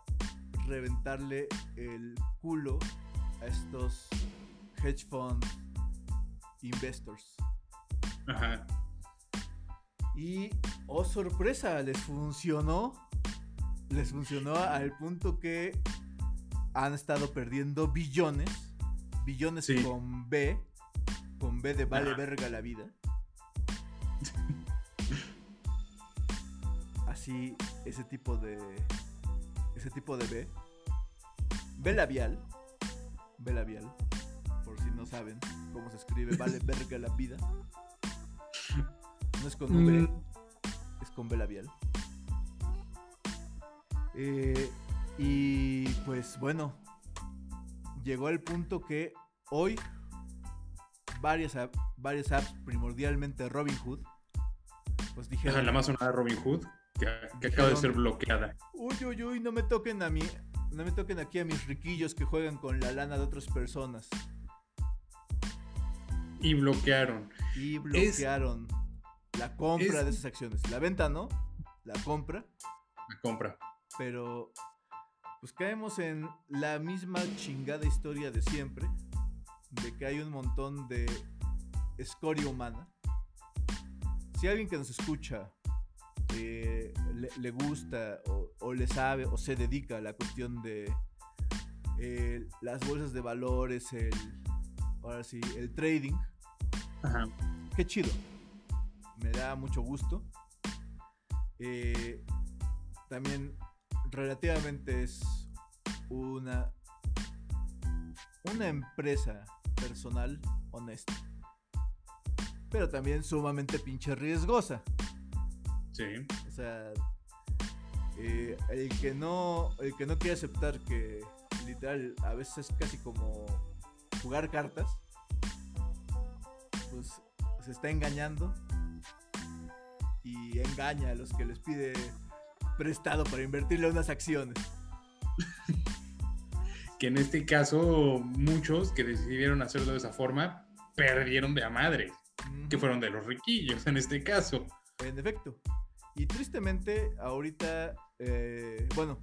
reventarle el culo a estos hedge fund investors. Ajá. Y, oh sorpresa, les funcionó. Les funcionó al punto que han estado perdiendo billones. Billones Sí. con B. Con B de vale Ajá. verga la vida. así ese tipo de ese tipo de B. B labial. B labial. Por si no saben cómo se escribe, vale verga la vida. No es con V, Mm, es con B labial. Eh, y pues bueno, llegó el punto que hoy varias, varias apps, primordialmente Robinhood, pues dijeron, la más sonada Robin Hood, que, que acaba de ser bloqueada. uy, uy, uy, no me toquen a mí, no me toquen aquí a mis riquillos que juegan con la lana de otras personas. Y bloquearon. Y bloquearon la compra es- de esas acciones. La venta no, la compra. La compra. Pero pues caemos en la misma chingada historia de siempre, de que hay un montón de escoria humana. Si alguien que nos escucha eh, le, le gusta o, o le sabe o se dedica a la cuestión de eh, las bolsas de valores, el, ahora sí, el trading, Ajá. qué chido. Me da mucho gusto. Eh, también relativamente es una una empresa personal honesta. Pero también sumamente pinche riesgosa. Sí. O sea, eh, el que no el que no quiere aceptar que literal a veces es casi como jugar cartas, pues se está engañando y engaña a los que les pide prestado para invertirle unas acciones. Que en este caso, muchos que decidieron hacerlo de esa forma perdieron de a madre, que fueron de los riquillos en este caso. En efecto. Y tristemente, ahorita, eh, bueno,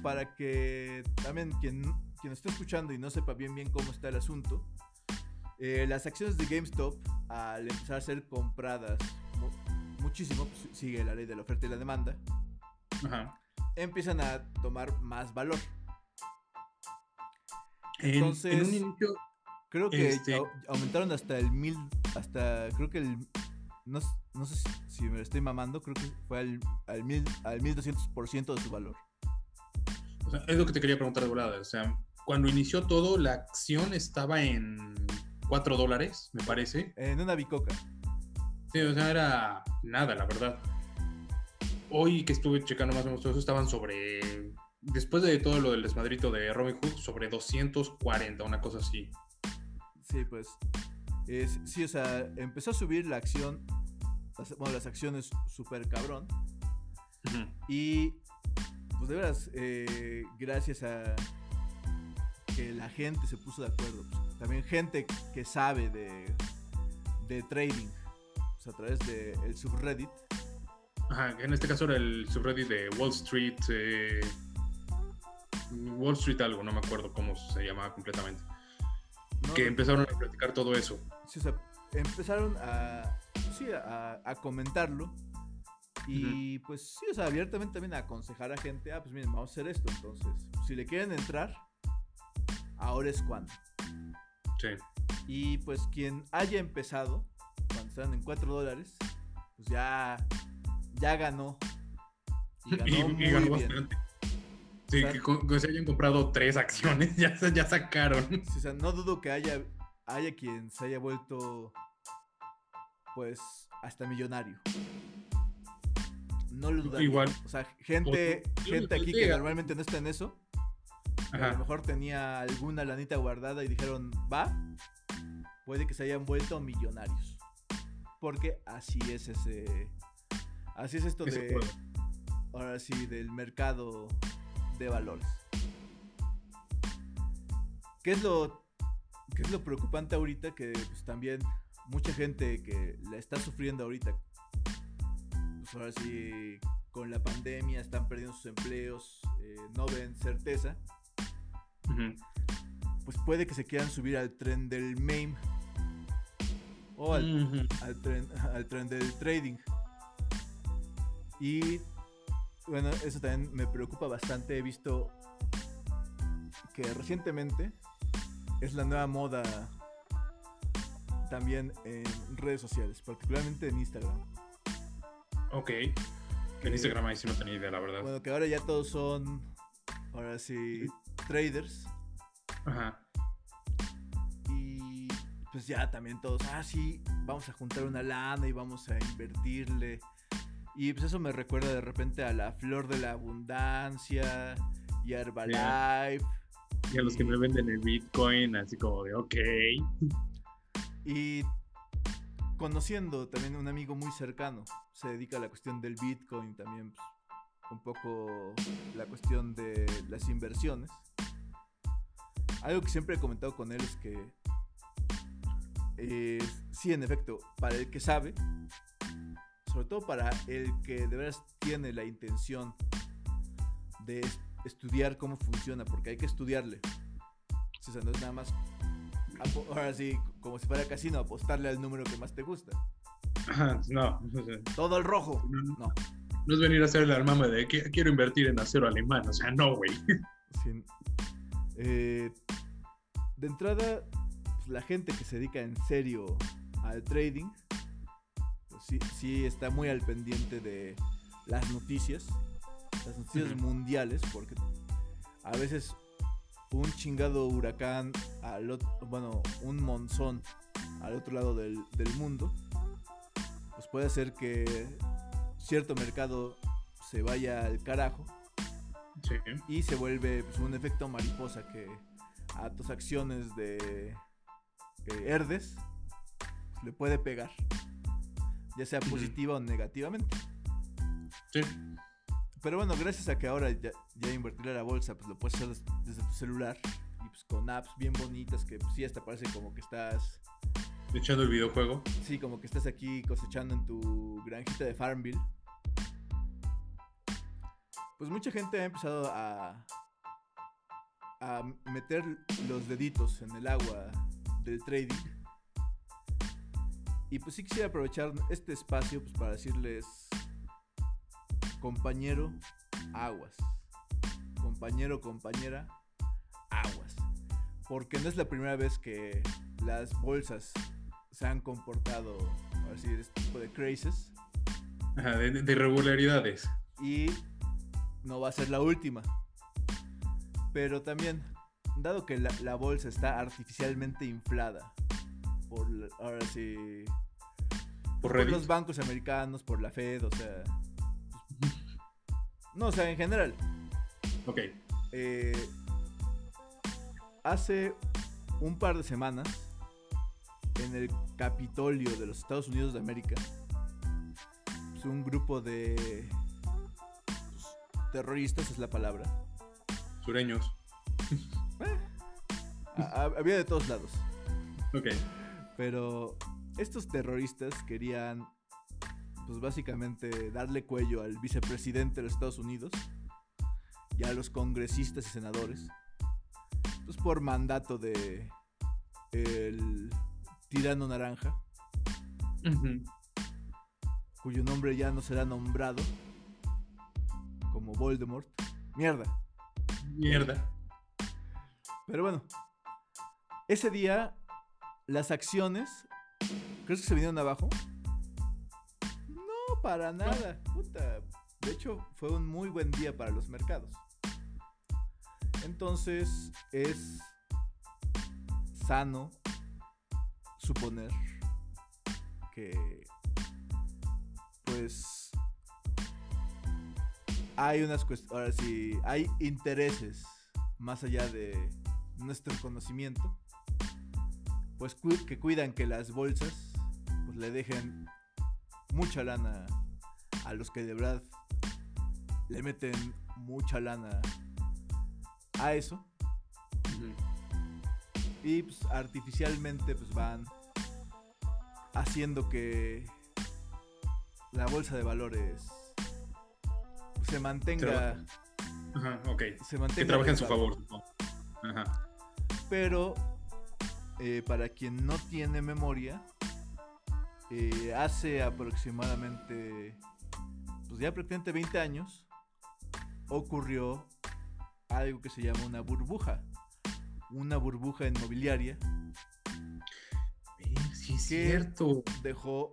para que también quien, quien esté escuchando y no sepa bien bien cómo está el asunto, eh, las acciones de GameStop, al empezar a ser compradas muchísimo, pues, sigue la ley de la oferta y la demanda, Ajá. empiezan a tomar más valor. En, Entonces- en un inicio, Creo que Este- au- aumentaron hasta el mil, hasta creo que el, no, no sé si, si me lo estoy mamando, creo que fue al, al mil, al 1200% de su valor. o sea, es lo que te quería preguntar de volada. O sea, cuando inició todo, la acción estaba en 4 dólares, me parece. En una bicoca. Sí, o sea, era nada, la verdad. Hoy que estuve checando más o menos todo eso, estaban sobre. Después de todo lo del desmadrito de Robin Hood, sobre 240, una cosa así. Sí, pues. es- sí, o sea, empezó a subir la acción, las, bueno, las acciones súper cabrón. Y, pues de veras, eh, gracias a que la gente se puso de acuerdo. pues, también gente que sabe de, de trading, a través del subreddit. Ajá, que en este caso era el subreddit de Wall Street. eh, Wall Street algo, no me acuerdo cómo se llamaba completamente. ¿no? Que empezaron a platicar todo eso. Sí, o sea, empezaron a, sí, a, a comentarlo. Y pues sí, o sea, abiertamente también a aconsejar a gente, ah, pues miren, vamos a hacer esto. Entonces, si le quieren entrar, ahora es cuando. Sí. Y pues quien haya empezado, cuando estaban en 4 dólares, pues ya, ya ganó. Y ganó Y, y muy ganó bien. bastante. Sí, O sea- que, que se hayan comprado tres acciones, ya, ya sacaron. Sí, o sea, no dudo que haya, haya quien se haya vuelto, pues, hasta millonario. No lo dudaría. Igual. O sea, gente, O- gente aquí que normalmente no está en eso, a lo mejor tenía alguna lanita guardada y dijeron, va, puede que se hayan vuelto millonarios. Porque así es ese. Así es esto Ese de. juego. Ahora sí, del mercado de valores. ¿Qué es lo, qué es lo preocupante ahorita? Que pues, también mucha gente que la está sufriendo ahorita, pues ahora sí, con la pandemia están perdiendo sus empleos, eh, no ven certeza, pues puede que se quieran subir al tren del meme o al, al tren, al tren del trading. Y bueno, eso también me preocupa bastante. He visto que recientemente es la nueva moda también en redes sociales, particularmente en Instagram. Ok. En Instagram ahí sí no tenía idea, la verdad. Bueno, que ahora ya todos son, ahora sí, traders. Ajá. Pues ya también todos, ah, sí, vamos a juntar una lana y vamos a invertirle. Y pues eso me recuerda de repente a la flor de la abundancia y a Herbalife. Y a los que me venden el Bitcoin, así como de, ok. Y conociendo también un amigo muy cercano, se dedica a la cuestión del Bitcoin también, pues, un poco la cuestión de las inversiones. Algo que siempre he comentado con él es que, eh, sí, en efecto, para el que sabe, sobre todo para el que de veras tiene la intención de estudiar cómo funciona, porque hay que estudiarle. O sea, no es nada más, ahora sí, como si fuera casino, apostarle al número que más te gusta. No. Todo el rojo. No. No es venir a hacer el armame de que quiero invertir en acero alemán. O sea, no, güey. Eh, de entrada, pues, la gente que se dedica en serio al trading, pues sí, sí está muy al pendiente de las noticias, las noticias mundiales, porque a veces un chingado huracán, al bueno, un monzón al otro lado del, del mundo, pues puede hacer que cierto mercado se vaya al carajo y se vuelve pues, un efecto mariposa que a tus acciones de herdes pues, le puede pegar, ya sea positiva o negativamente. Sí. Pero bueno, gracias a que ahora ya, ya invertir a la bolsa, pues lo puedes hacer desde tu celular y pues con apps bien bonitas que pues, sí hasta parece como que estás echando el videojuego. Sí, como que estás aquí cosechando en tu granjita de Farmville. Pues mucha gente ha empezado a a meter los deditos en el agua del trading. Y pues sí quisiera aprovechar este espacio pues, para decirles, compañero, aguas. Compañero, compañera, aguas. Porque no es la primera vez que las bolsas se han comportado, así, de este tipo de crisis. de, de irregularidades. Y no va a ser la última. Pero también, dado que la, bolsa está artificialmente inflada por, ahora sí, por, los bancos americanos, por la Fed, o sea... no, o sea, en general. Ok. Eh, hace un par de semanas, en el Capitolio de los Estados Unidos de América, pues, un grupo de pues, terroristas, es la palabra, sureños. Eh, había de todos lados. Ok. Pero estos terroristas querían, pues básicamente, darle cuello al vicepresidente de los Estados Unidos y a los congresistas y senadores. Pues por mandato de el tirano naranja, cuyo nombre ya no será nombrado como Voldemort. Mierda. Mierda. Pero bueno, ese día las acciones, ¿crees que se vinieron abajo? No, para nada. Puta. De hecho, fue un muy buen día para los mercados. Entonces, es sano suponer que, pues, hay unas cuestiones, ahora sí, hay intereses más allá de nuestro conocimiento, pues que cuidan que las bolsas pues, le dejen mucha lana a los que de verdad le meten mucha lana a eso. Y pues, artificialmente pues van haciendo que la bolsa de valores se mantenga. Ajá, ok. Se mantenga. Que trabaje en su favor. Ajá. Pero, eh, para quien no tiene memoria, eh, hace aproximadamente, pues ya prácticamente 20 años, ocurrió algo que se llama una burbuja. Una burbuja inmobiliaria. Sí, es cierto. Dejó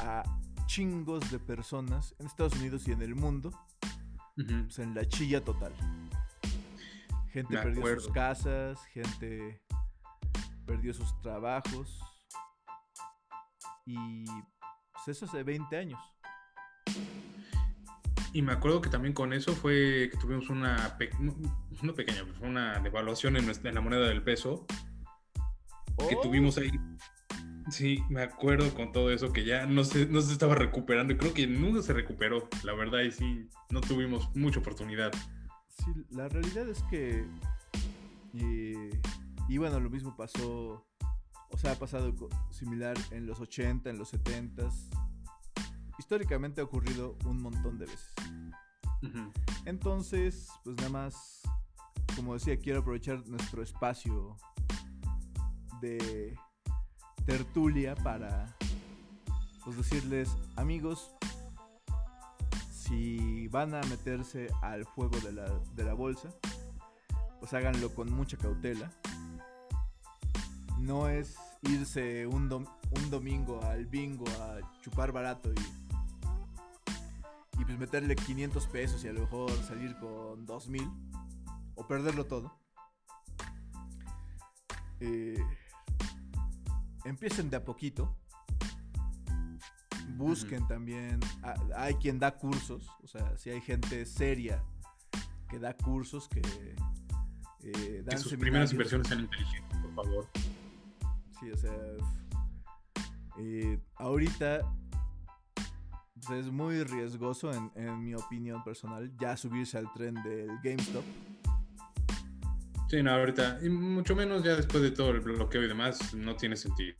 a chingos de personas en Estados Unidos y en el mundo pues, en la chilla total. Gente perdió sus casas, gente perdió sus trabajos. Y pues eso hace 20 años. Y me acuerdo que también con eso fue que tuvimos una, pe- no, no pequeña, fue una devaluación en, nuestra- en la moneda del peso que Oh, tuvimos ahí. Sí, me acuerdo con todo eso que ya no se, no se estaba recuperando y creo que nunca se recuperó, la verdad, y sí, no tuvimos mucha oportunidad. Sí, la realidad es que. eh, y bueno, lo mismo pasó. O sea, ha pasado similar en los 80, en los 70. Históricamente ha ocurrido un montón de veces. Entonces, pues nada más, como decía, quiero aprovechar nuestro espacio de tertulia para pues decirles, amigos, si van a meterse al juego de la, de la bolsa, pues háganlo con mucha cautela. No es irse un, un domingo al bingo a chupar barato y y pues meterle 500 pesos y a lo mejor salir con 2000 o perderlo todo. Eh, empiecen de a poquito. Busquen también. a- hay quien da cursos. O sea, si hay gente seria que da cursos que eh, dan Que sus primeras inversiones sean inteligentes, por favor. Sí, o sea. eh, ahorita pues, es muy riesgoso, en, en mi opinión personal, ya subirse al tren del GameStop. Sí, no, ahorita, y mucho menos ya después de todo el bloqueo y demás, no tiene sentido.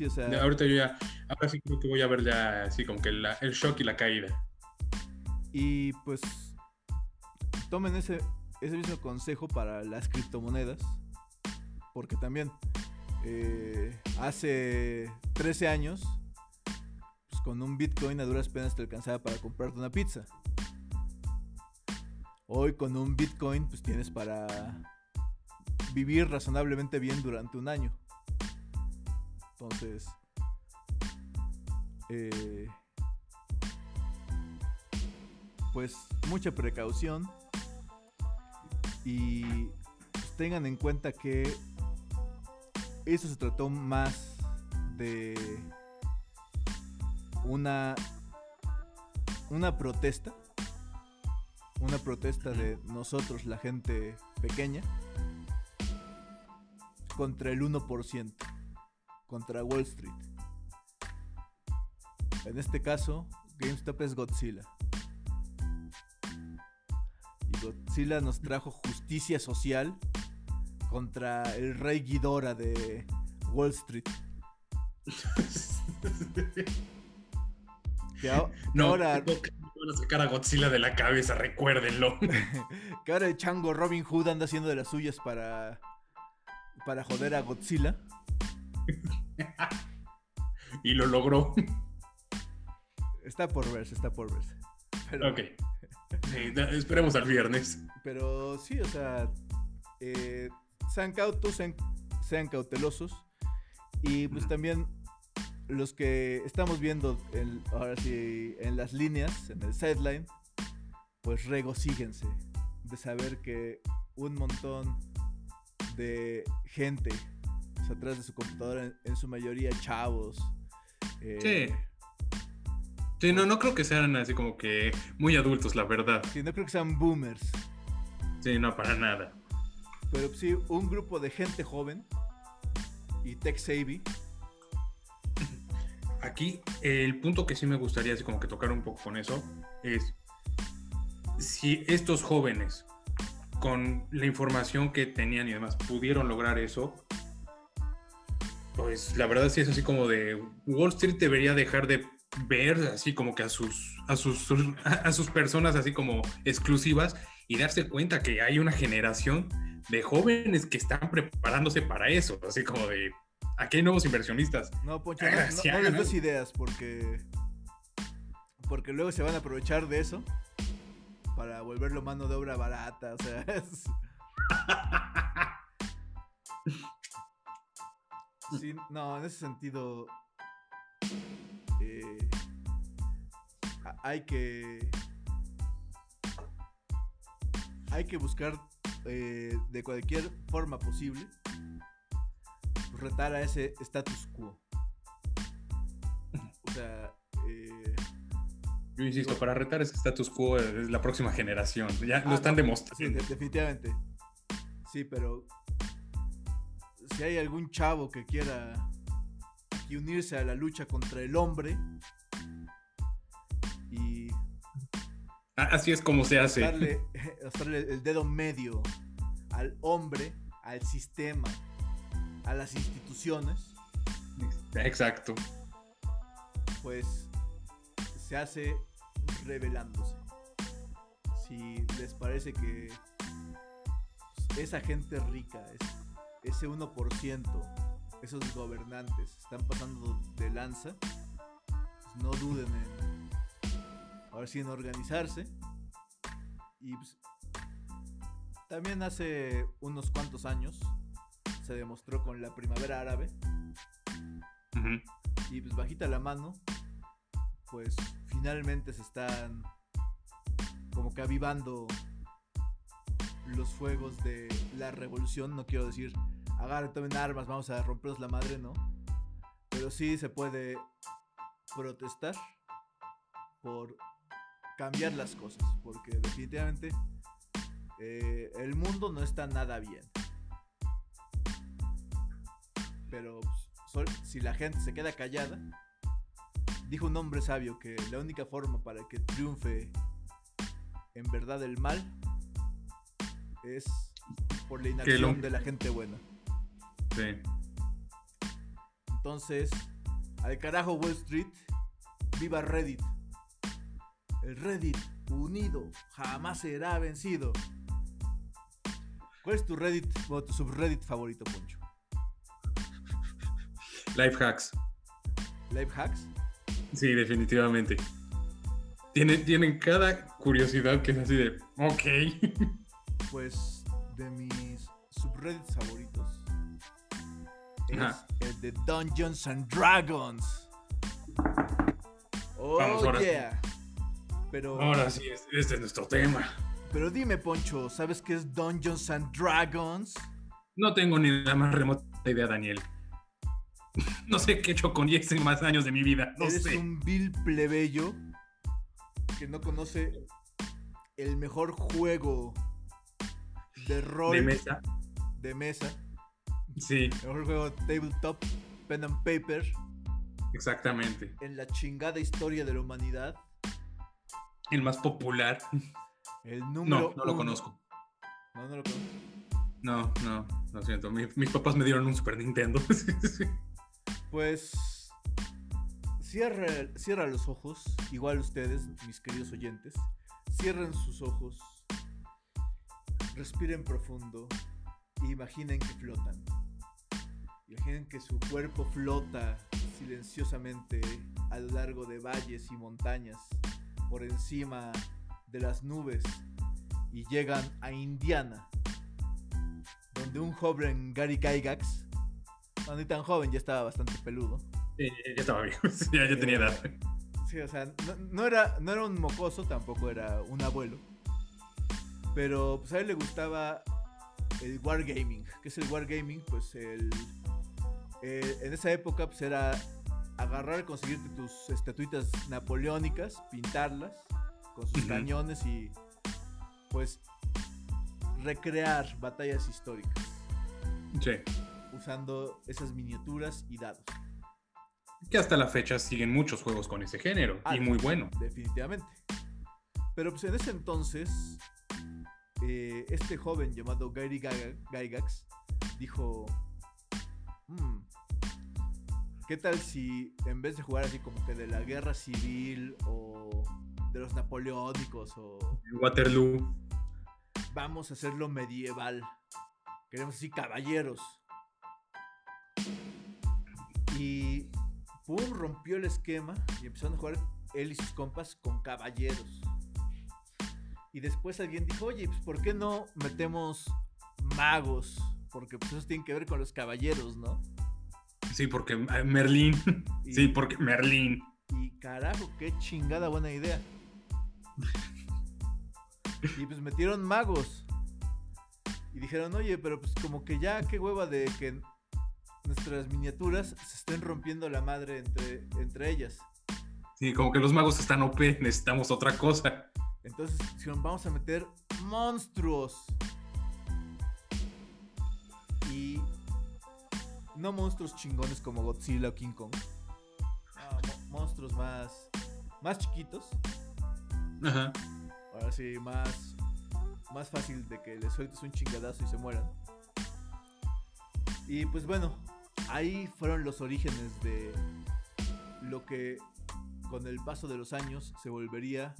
Sí, o sea. Ya, Ahorita yo ya, ahora sí creo que voy a ver ya así como que la- el shock y la caída. Y pues tomen ese, ese mismo consejo para las criptomonedas. Porque también eh, hace 13 años, pues con un Bitcoin a duras penas te alcanzaba para comprarte una pizza. Hoy con un Bitcoin pues tienes para vivir razonablemente bien durante un año. Entonces... Eh, pues mucha precaución y pues, tengan en cuenta que eso se trató más de una una protesta una protesta de nosotros la gente pequeña contra el 1% contra Wall Street en este caso GameStop es Godzilla y Godzilla nos trajo justicia social contra el rey Ghidorah de Wall Street. Que, No, ahora, no, van a sacar a Godzilla de la cabeza, recuérdenlo. que ahora el chango Robin Hood anda haciendo de las suyas para, para joder a Godzilla. y lo logró. Está por verse, está por verse. Pero, ok. Sí, esperemos al viernes. pero sí, o sea, eh, sean cautos, sean, sean cautelosos. Y pues también los que estamos viendo en- ahora sí en las líneas, en el sideline, pues regocíguense de saber que un montón de gente pues, atrás de su computadora, en, en su mayoría chavos. eh, Sí. Sí, no, no creo que sean así como que muy adultos, la verdad. sí, no creo que sean boomers, Sí, no, para nada. pero sí un grupo de gente joven y tech savvy. Aquí el punto que sí me gustaría así como que tocar un poco con eso es si estos jóvenes con la información que tenían y demás pudieron lograr eso, pues la verdad sí es así como de Wall Street debería dejar de ver así como que a sus a sus, a sus personas así como exclusivas y darse cuenta que hay una generación de jóvenes que están preparándose para eso, así como de aquí hay nuevos inversionistas. No, Poncho, no, no- les des ideas porque. Porque luego se van a aprovechar de eso para volverlo mano de obra barata. O sea, es- Sí, no, en ese sentido. eh, ha- hay que. Hay que buscar eh, de cualquier forma posible retar a ese status quo. O sea, eh, Yo insisto, para retar ese status quo es la próxima generación. Ya Ah, lo están no, Sí, demostrando. de- definitivamente. Sí, pero si hay algún chavo que quiera aquí unirse a la lucha contra el hombre y Ah, Así es como se hace. darle, darle el dedo medio al hombre, al sistema, a las instituciones, Exacto. pues se hace revelándose. Si les parece que esa gente rica, es- ese 1%, esos gobernantes están pasando de lanza, pues no duden en, ahora sí, en organizarse. Y pues, también hace unos cuantos años se demostró con la primavera árabe y pues bajita la mano, pues finalmente se están como que avivando los fuegos de la revolución. No quiero decir, agarren, tomen armas, vamos a romperos la madre, ¿no? Pero sí se puede protestar por cambiar las cosas, porque definitivamente eh, el mundo no está nada bien. Pero si la gente se queda callada, dijo un hombre sabio que la única forma para que triunfe en verdad el mal es por la inacción lo- de la gente buena. Sí. Entonces, al carajo Wall Street, viva Reddit. El Reddit unido jamás será vencido. ¿Cuál es tu Reddit o tu subreddit favorito, Poncho? Life hacks. ¿Life hacks? Sí, definitivamente. Tienen, tienen cada curiosidad que es así de, ok. Pues de mis subreddits favoritos es Ajá. el de Dungeons and Dragons. Oh Vamos, ahora sí. Pero, Ahora sí, es- este es nuestro tema. pero dime, Poncho, ¿sabes qué es Dungeons and Dragons? No tengo ni la más remota idea, Daniel. No sé qué he hecho con 10 más años de mi vida. No Eres sé. un vil plebeyo que no conoce el mejor juego de rol De mesa. de mesa, Sí, el mejor juego tabletop, pen and paper exactamente. en la chingada historia de la humanidad. El más popular. El número No, no lo uno- conozco. No, no lo conozco. No, no, lo siento. Mi- mis papás me dieron un Super Nintendo. Pues cierra, cierra los ojos, igual ustedes, mis queridos oyentes, cierren sus ojos, respiren profundo e imaginen que flotan. Imaginen que su cuerpo flota silenciosamente a lo largo de valles y montañas, por encima de las nubes, y llegan a Indiana, donde un joven Gary Gygax, no ni tan joven, ya estaba bastante peludo. Sí, ya estaba viejo. Sí, ya, ya tenía edad. Sí, o sea, no, no era, no era un mocoso, tampoco era un abuelo. Pero pues, a él le gustaba el wargaming. ¿Qué es el wargaming? Pues el... eh, en esa época pues era agarrar, conseguirte tus estatuitas napoleónicas, pintarlas con sus Ujú. cañones y pues recrear batallas históricas Sí. usando esas miniaturas y dados. Que hasta la fecha siguen muchos juegos con ese género. Ah, y muy bueno. Definitivamente. Pero pues en ese entonces, eh, este joven llamado Gary Gygax dijo, "Mm, ¿qué tal si en vez de jugar así como que de la guerra civil o de los napoleónicos o Waterloo. vamos a hacerlo medieval? Queremos así caballeros. Y pum, rompió el esquema y empezaron a jugar él y sus compas con caballeros. Y después alguien dijo, oye, pues ¿por qué no metemos magos? Porque pues eso tiene que ver con los caballeros, ¿no? Sí, porque eh, Merlín. Y- Sí, porque Merlín. Y carajo, qué chingada buena idea. Y pues metieron magos. Y dijeron, oye, pero pues como que ya qué hueva de que nuestras miniaturas se estén rompiendo la madre entre, entre ellas. Sí, como que los magos están OP, necesitamos otra cosa. Entonces vamos a meter monstruos. Y no monstruos chingones como Godzilla o King Kong. No, monstruos más, más chiquitos. Ajá. Ahora sí, más, más fácil de que le sueltes un chingadazo y se mueran. Y pues bueno, ahí fueron los orígenes de lo que con el paso de los años se volvería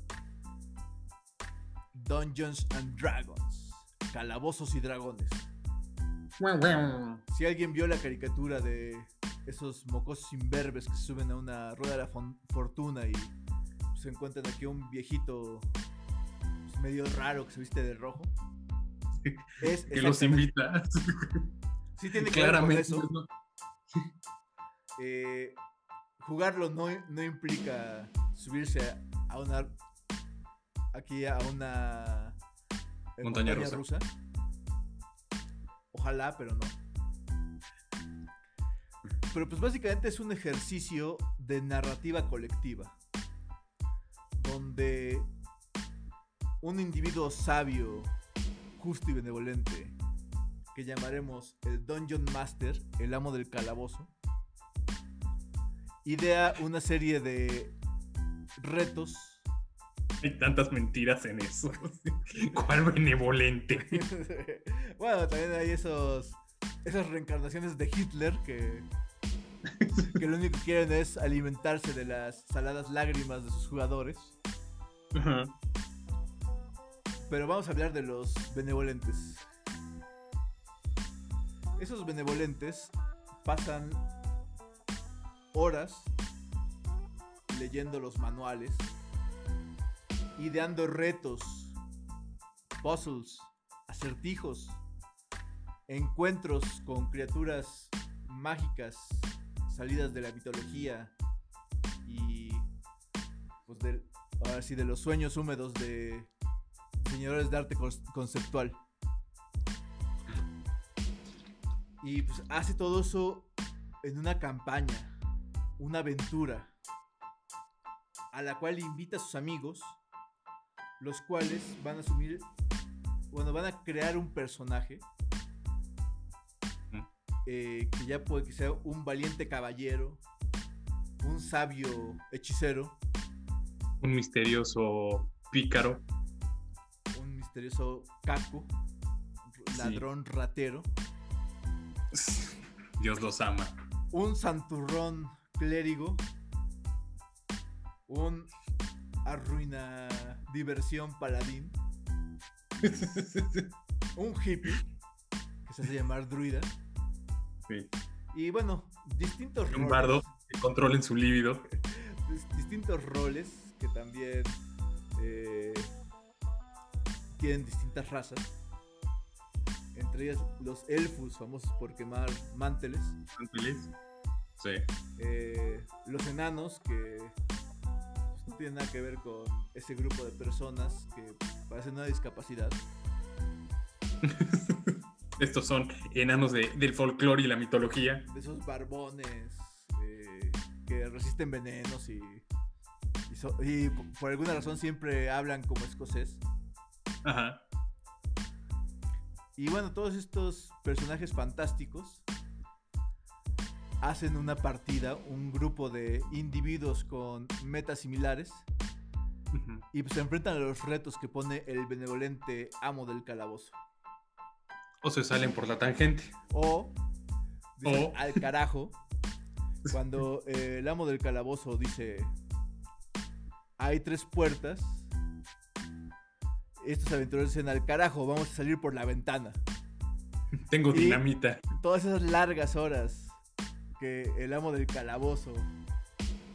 Dungeons and Dragons. Calabozos y dragones. Si alguien vio la caricatura de esos mocosos imberbes que se suben a una rueda de la fortuna y se encuentran aquí un viejito pues, medio raro que se viste de rojo. Es Que los invita. Sí tiene que ver con Claramente. eso. Eh, jugarlo no, no implica subirse a una aquí a una Montaña rusa. Ojalá, pero no. Pero pues básicamente es un ejercicio de narrativa colectiva. Donde un individuo sabio, justo y benevolente, que llamaremos el Dungeon Master, el amo del calabozo, idea una serie de retos Hay tantas mentiras en eso. ¿Cuál benevolente? bueno, también hay esos esas reencarnaciones de Hitler que que lo único que quieren es alimentarse de las saladas lágrimas de sus jugadores. Pero vamos a hablar de los benevolentes. Esos benevolentes pasan horas leyendo los manuales, ideando retos, puzzles, acertijos, encuentros con criaturas mágicas salidas de la mitología y pues del, ahora sí de los sueños húmedos de diseñadores de arte conceptual. Y pues hace todo eso en una campaña, una aventura, a la cual invita a sus amigos, los cuales van a asumir, bueno, van a crear un personaje eh, que ya puede que sea un valiente caballero, un sabio hechicero, Un misterioso pícaro. un misterioso caco, ladrón ratero, Dios los ama. un santurrón clérigo, un arruina diversión paladín, un hippie que se hace llamar druida Sí. y bueno, distintos Un roles, bardo que controlen su líbido. dis- distintos roles que también eh, tienen distintas razas. Entre ellas los elfos, famosos por quemar manteles. ¿Feliz? Sí. eh, los enanos que tienen nada que ver con ese grupo de personas que parecen una discapacidad. Estos son enanos de- del folclore y la mitología. De esos barbones eh, que resisten venenos y, y, so- y p- por alguna razón siempre hablan como escocés. Ajá. Y bueno, todos estos personajes fantásticos hacen una partida, un grupo de individuos con metas similares y pues, se enfrentan a los retos que pone el benevolente amo del calabozo. O se salen por la tangente. O, dicen, O- al carajo, cuando eh, el amo del calabozo dice, hay tres puertas, estos aventureros dicen, al carajo, vamos a salir por la ventana. Tengo Y- dinamita. Todas esas largas horas que el amo del calabozo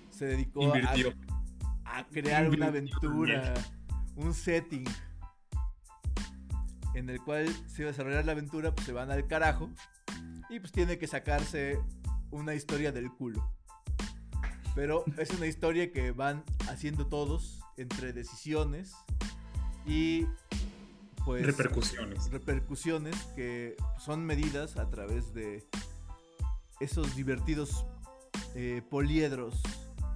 se dedicó a, Invirtió. a crear una aventura, un setting en el cual se va a desarrollar la aventura, pues se van al carajo y pues tiene que sacarse una historia del culo. Pero es una historia que van haciendo todos entre decisiones y pues Repercusiones. repercusiones que son medidas a través de esos divertidos eh, poliedros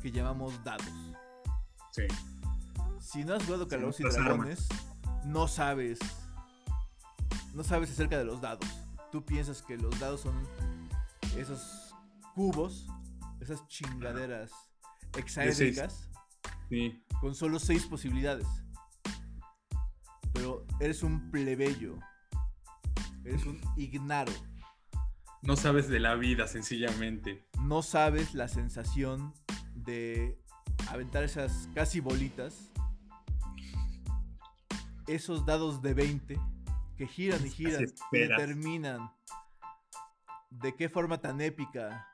que llamamos dados. Sí. Si no has jugado Sí, Calabozos y las Dragones, no sabes. No sabes acerca de los dados. Tú piensas que los dados son esos cubos, esas chingaderas hexaédricas Sí. con solo seis posibilidades. Pero eres un plebeyo. Eres un ignaro. No sabes de la vida, sencillamente. No sabes la sensación de aventar esas casi bolitas. Esos dados de 20 que giran y giran y determinan de qué forma tan épica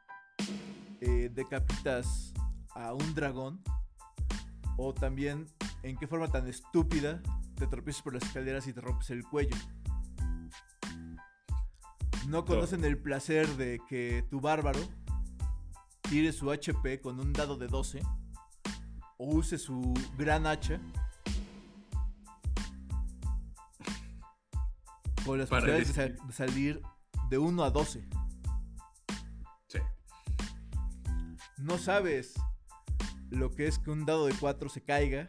eh, decapitas a un dragón. O también en qué forma tan estúpida te tropiezas por las escaleras y te rompes el cuello. No conocen el placer de que tu bárbaro tire su HP con un dado de 12 o use su gran hacha con las Para posibilidades de, de salir de 1 a 12. Sí. No sabes lo que es que un dado de 4 se caiga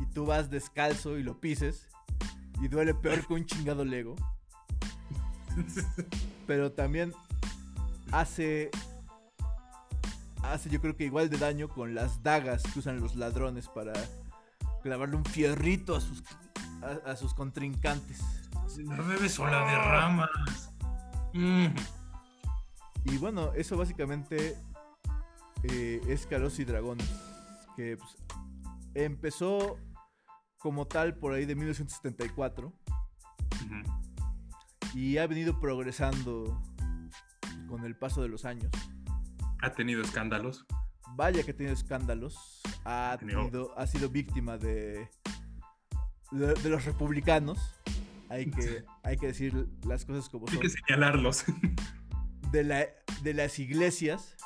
y tú vas descalzo y lo pises y duele peor que un chingado Lego. Pero también hace hace yo creo que igual de daño con las dagas que usan los ladrones para clavarle un fierrito a sus a, a sus contrincantes. Bebes o la derramas. Mm. Y bueno, eso básicamente eh, es Calabozos y Dragones. Que pues, empezó como tal por ahí de 1974 Ujú. Y ha venido progresando con el paso de los años. Ha tenido escándalos. Vaya que tiene escándalos. Ha, Tenido- tenido, ha sido víctima de, de, de los republicanos. Hay que, hay que decir las cosas como Hay son. que señalarlos. De, la, de las iglesias.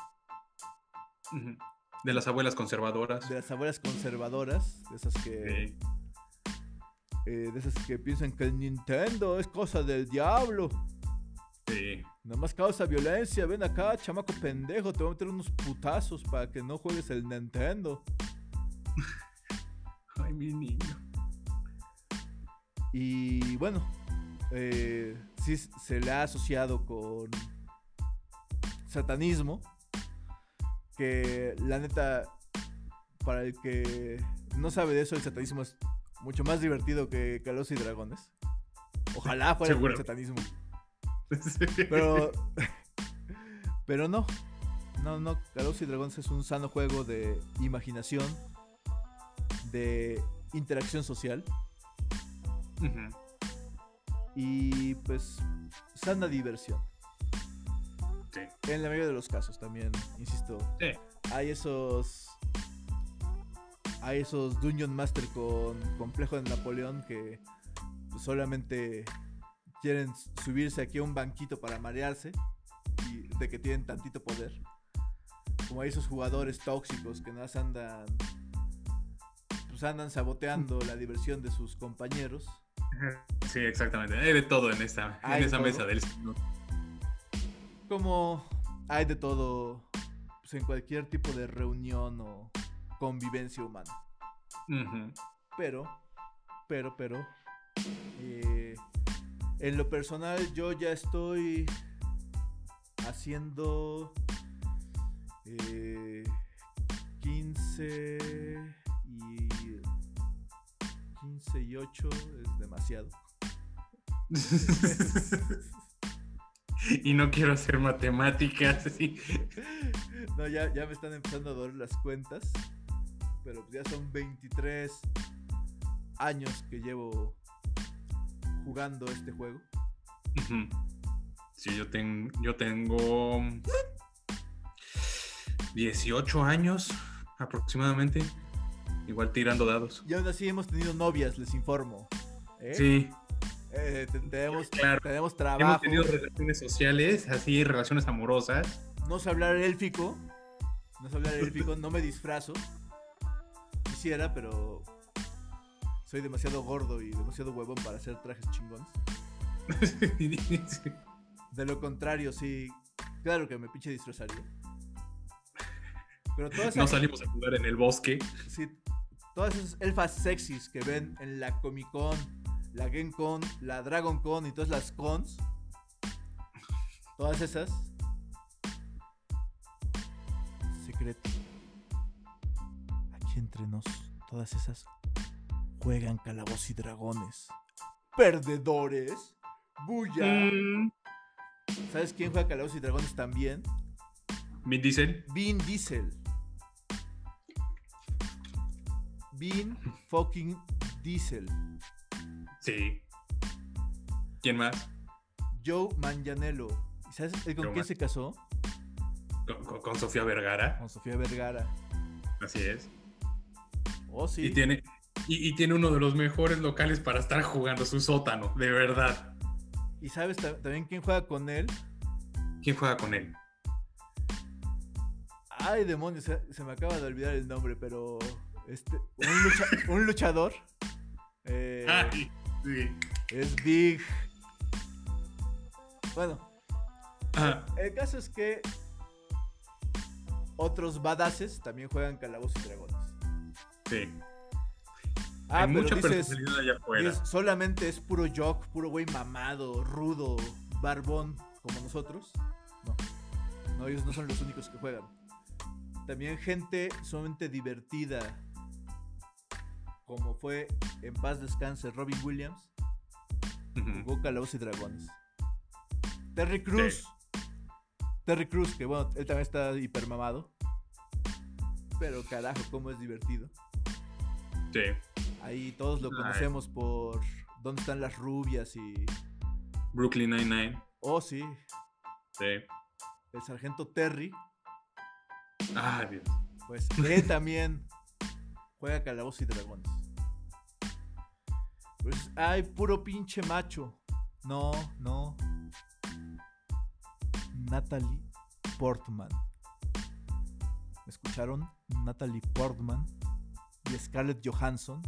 De las abuelas conservadoras. de las abuelas conservadoras, de esas que... Sí. Eh, de esas que piensan que el Nintendo es cosa del diablo. Sí. Nomás causa violencia. Ven acá, chamaco pendejo. Te voy a meter unos putazos para que no juegues el Nintendo. Ay, mi niño. Y bueno, eh, sí se le ha asociado con satanismo. Que la neta, para el que no sabe de eso, el satanismo es mucho más divertido que Calabozos y Dragones. Ojalá fuera el satanismo. Sí. Pero. pero no. No, no. Calabozos y Dragones es un sano juego de imaginación. De interacción social. Y pues. Sana diversión. Sí. En la mayoría de los casos también, insisto. Sí. Hay esos. Hay esos Dungeon Master con complejo de Napoleón que solamente quieren subirse aquí a un banquito para marearse y de que tienen tantito poder. Como hay esos jugadores tóxicos que nada andan. Pues andan saboteando la diversión de sus compañeros. Sí, exactamente. Hay de todo en esta, en esa mesa del. Como hay de todo pues, en cualquier tipo de reunión o convivencia humana. Pero, pero, pero, eh, en lo personal yo ya estoy haciendo eh, 15 y 15 y 8 es demasiado. y no quiero hacer matemáticas. sí. No, ya, ya me están empezando a doler las cuentas. Pero pues ya son 23 años que llevo jugando este juego. Sí, yo, ten- yo tengo 18 años aproximadamente. Igual tirando dados. Y aún así hemos tenido novias, les informo. ¿eh? Sí, Eh, te- tenemos, Claro. tenemos hemos trabajo. tenido relaciones sociales, así, relaciones amorosas. No sé hablar élfico. No sé hablar élfico, no me disfrazo. Quisiera, pero soy demasiado gordo y demasiado huevón para hacer trajes chingones. De lo contrario, sí, claro que me pinche disfrazaría. Pero todas no esas, salimos a jugar en el bosque. sí, todas esas elfas sexys que ven en la Comic Con, la Gen Con, la Dragon Con y todas las cons, todas esas, secreto. Entre nos, todas esas juegan calabozos y dragones. Perdedores. Bulla. Mm, ¿Sabes quién juega calabozos y dragones también? Vin Diesel. Vin Diesel. Vin fucking Diesel. Sí. ¿Quién más? Joe Manganiello. ¿Y sabes con Joe quién Man- se casó? Con, con- con Sofía Vergara. Con Sofía Vergara. Así es. Oh, sí. Y tiene, y, y tiene uno de los mejores locales para estar jugando su sótano, de verdad. ¿Y sabes ta- también quién juega con él? ¿Quién juega con él? Ay, demonios, se, se me acaba de olvidar el nombre, pero. Este, un, lucha- un luchador. eh, Ay, sí. es Big. Bueno, Ah, el caso es que. Otros badasses también juegan calabozos y dragones. Sí. Ah, Hay mucha dices, personalidad allá afuera. solamente es puro jock, puro güey mamado, rudo, barbón, como nosotros. No. No, ellos no son los únicos que juegan. También gente sumamente divertida. Como fue en paz descanse Robin Williams. Jugó Calabozos y Dragones. Terry Cruz. Terry Cruz, que bueno, él también está hipermamado. Pero carajo, cómo es divertido. Sí. Ahí todos lo Ay. conocemos por dónde están las rubias y... Brooklyn Nine-Nine. Oh, sí, Sí. el sargento Terry. Ah, Dios. Pues él también juega Calabozos y Dragones. Pues, ay, puro pinche macho. No, no. Natalie Portman. ¿Me escucharon? Natalie Portman y Scarlett Johansson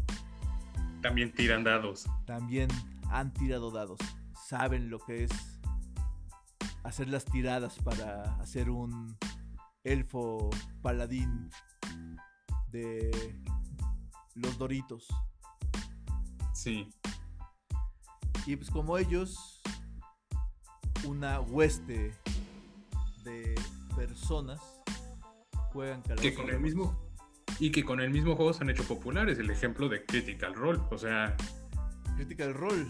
También tiran dados. también han tirado dados. Saben lo que es hacer las tiradas para hacer un elfo paladín de los Doritos. Sí. Y pues como ellos, una hueste de personas juegan Que con el mismo. Y que con el mismo juego se han hecho populares. El ejemplo de Critical Role. O sea, Critical Role.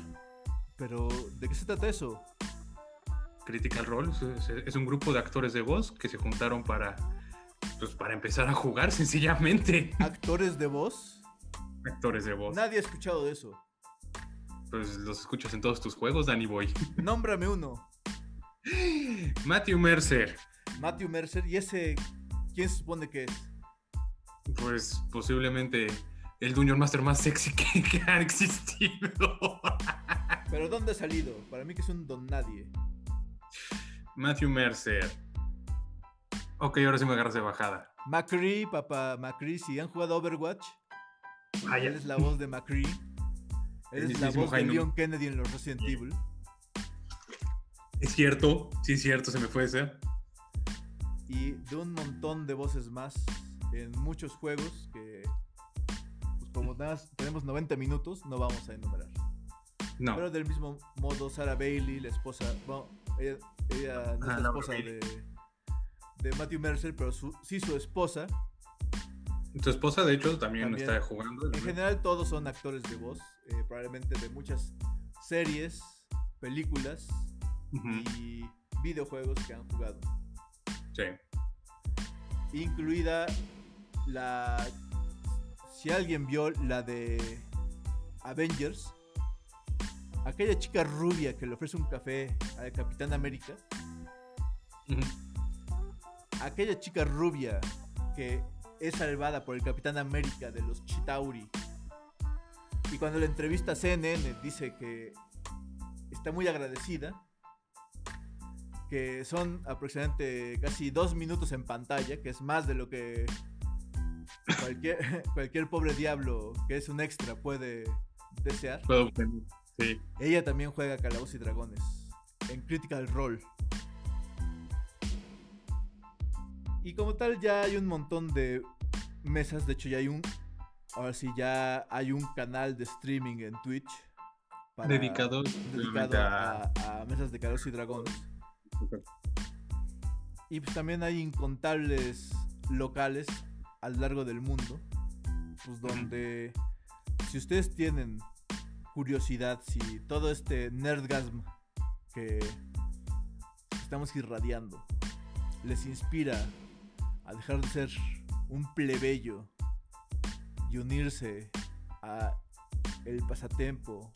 Pero, ¿de qué se trata eso? Critical Role es, un grupo de actores de voz que se juntaron para. Pues para empezar a jugar sencillamente. ¿Actores de voz? Actores de voz. Nadie ha escuchado de eso. Pues los escuchas en todos tus juegos, Danny Boy. Nómbrame uno. Matthew Mercer. Matthew Mercer. ¿Y ese quién se supone que es? Pues posiblemente el Dungeon Master más sexy que, que ha existido. ¿Pero dónde ha salido? Para mí que es un don nadie. Matthew Mercer. Ok, ahora sí me agarras de bajada. McCree, papá McCree, si han jugado Overwatch, Ah, ya. él es la voz de McCree. Él El es la voz de. Leon Kennedy en los Resident Evil. Es cierto, sí es cierto, se me fue ese. Y de un montón de voces más en muchos juegos que, pues como nada tenemos 90 minutos, no vamos a enumerar. No. Pero del mismo modo, Sarah Bailey, la esposa, bueno, ella, ella no Ah, es la Laura esposa de, de Matthew Mercer, pero su- sí su esposa. Tu esposa, de hecho, también, También. está jugando. En general todos son actores de voz, eh, probablemente de muchas series, películas y videojuegos que han jugado. Sí. Incluida la... Si alguien vio la de Avengers, aquella chica rubia que le ofrece un café al Capitán América, aquella chica rubia que es salvada por el Capitán América de los Chitauri. Y cuando la entrevista a CNN dice que está muy agradecida, que son aproximadamente casi dos minutos en pantalla, que es más de lo que cualquier, cualquier pobre diablo que es un extra puede desear. Puedo obtener. Sí. Ella también juega Calabozos y Dragones en Critical Role. Y como tal ya hay un montón de mesas, de hecho ya hay un ahora sí ya hay un canal de streaming en Twitch para- Dedicado, dedicado a mesas de Calabozos y Dragones. Y pues también hay incontables locales a lo largo del mundo, pues donde si ustedes tienen curiosidad, si todo este nerdgasm que estamos irradiando les inspira a dejar de ser un plebeyo y unirse a el pasatiempo,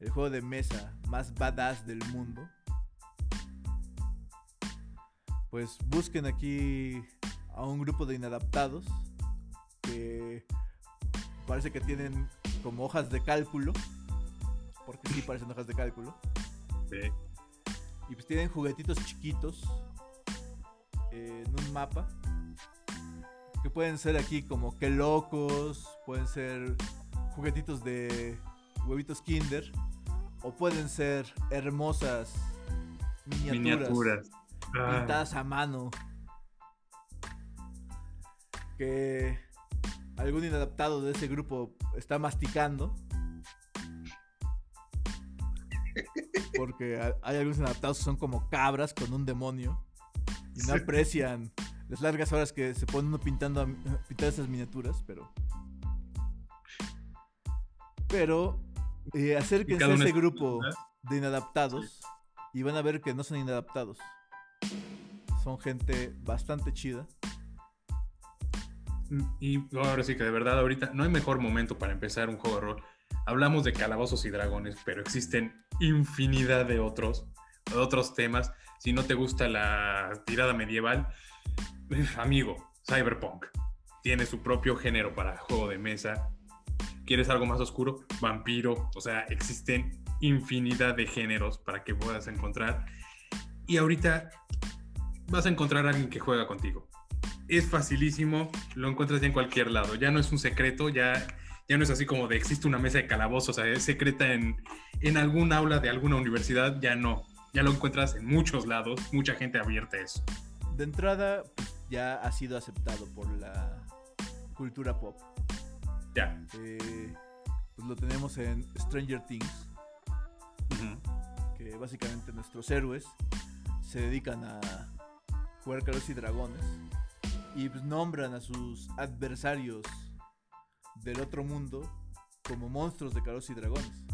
el juego de mesa más badass del mundo, pues busquen aquí a un grupo de inadaptados que parece que tienen como hojas de cálculo, porque sí parecen hojas de cálculo, Sí. y pues tienen juguetitos chiquitos eh, en un mapa. Que pueden ser aquí como que locos, pueden ser juguetitos de huevitos Kinder, o pueden ser hermosas miniaturas, Miniaturas. Ah, pintadas a mano. Que algún inadaptado de ese grupo está masticando. Porque ha- hay algunos inadaptados que son como cabras con un demonio. Y no Sí. aprecian las largas horas que se pone uno pintando pintar esas miniaturas, pero. Pero eh, acérquense a ese es- grupo de inadaptados y van a ver que no son inadaptados. Son gente bastante chida. Y ahora sí que de verdad, ahorita no hay mejor momento para empezar un juego de rol. Hablamos de calabozos y dragones, pero existen infinidad de otros, de otros temas. Si no te gusta la tirada medieval, amigo, Cyberpunk tiene su propio género para juego de mesa. ¿Quieres algo más oscuro? Vampiro. O sea, existen infinidad de géneros para que puedas encontrar. Y ahorita vas a encontrar a alguien que juega contigo es facilísimo, lo encuentras ya en cualquier lado. Ya no es un secreto, ya, ya no es así como de existe una mesa de calabozos, o sea, es secreta en, en algún aula de alguna universidad, ya no. Ya lo encuentras en muchos lados, mucha gente abierta a eso. De entrada, pues, ya ha sido aceptado por la cultura pop. Ya. Eh, pues lo tenemos en Stranger Things, que básicamente nuestros héroes se dedican a jugar Calabozos y Dragones y pues, nombran a sus adversarios del otro mundo como monstruos de Calabozos y Dragones.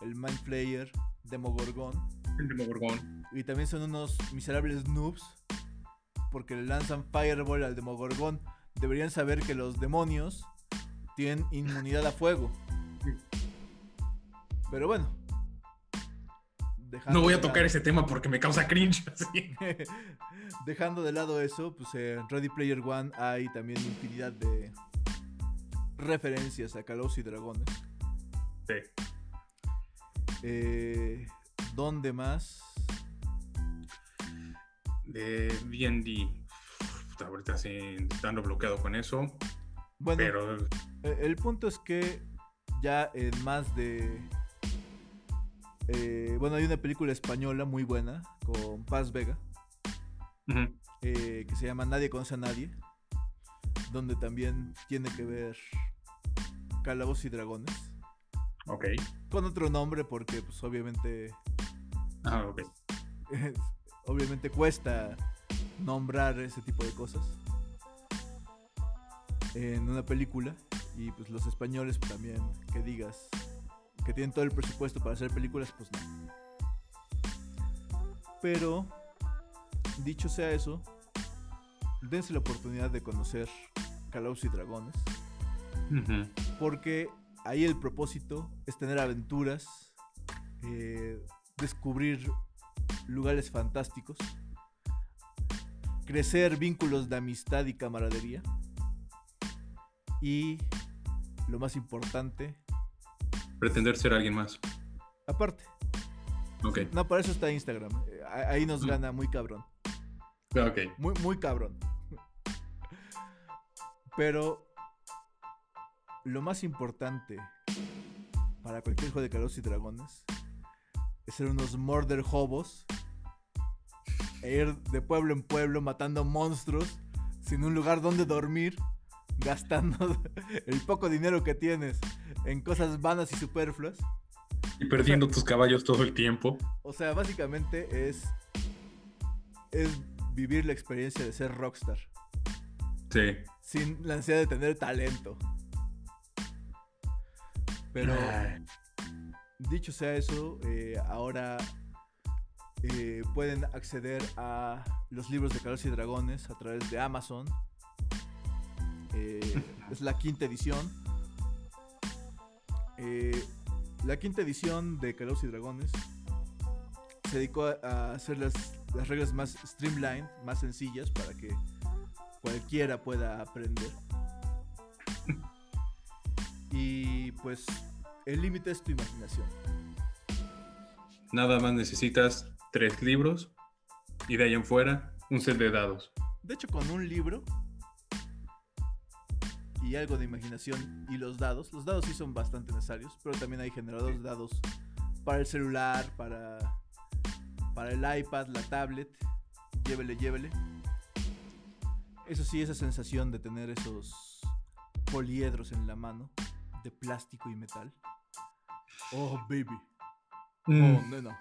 El Mind Flayer, Demogorgon, El Demogorgón. y también son unos miserables noobs porque le lanzan Fireball al Demogorgon. Deberían saber que los demonios tienen inmunidad a fuego. Pero bueno. Dejando No voy a tocar lado- ese tema porque me causa cringe. así. Dejando de lado eso, pues en Ready Player One hay también infinidad de referencias a Calabozos y Dragones. Sí. Eh, ¿Dónde más? De D&D. Ahorita sí, estando bloqueado con eso. Bueno, Pero Eh, El punto es que ya en más de... eh, bueno, hay una película española muy buena con Paz Vega eh, que se llama Nadie conoce a nadie, donde también tiene que ver Calabozos y Dragones, ok. con otro nombre porque pues obviamente Ah, ok. obviamente cuesta nombrar ese tipo de cosas en una película y pues los españoles también que digas que tienen todo el presupuesto para hacer películas pues no. Pero dicho sea eso dense la oportunidad de conocer Calabozos y Dragones. Porque ahí el propósito es tener aventuras, eh, descubrir lugares fantásticos, crecer vínculos de amistad y camaradería. Y lo más importante, Pretender ser alguien más. aparte, Ok. No, por eso está Instagram. Eh, Ahí nos gana muy cabrón. Ok. Muy, muy cabrón. Pero lo más importante para cualquier juego de Calabozos y Dragones es ser unos murder hobos e ir de pueblo en pueblo matando monstruos sin un lugar donde dormir, gastando el poco dinero que tienes en cosas vanas y superfluas. Y perdiendo tus caballos todo el tiempo. O sea, básicamente es es vivir la experiencia de ser rockstar. Sí. sin la ansiedad de tener talento. Pero Ay. dicho sea eso, eh, ahora eh, pueden acceder a los libros de Calabozos y Dragones a través de Amazon. Eh, es la quinta edición. Eh, la quinta edición de Calabozos y Dragones se dedicó a, hacer las, las reglas más streamlined, más sencillas para que cualquiera pueda aprender. Y pues el límite es tu imaginación. Nada más necesitas tres libros y de ahí en fuera un set de dados. De hecho, con un libro y algo de imaginación y los dados, los dados sí son bastante necesarios, pero también hay generadores de dados para el celular, para, para el iPad, la tablet, llévele, llévele. Eso sí, esa sensación de tener esos poliedros en la mano, de plástico y metal. Oh, baby. Oh, Mm. nena.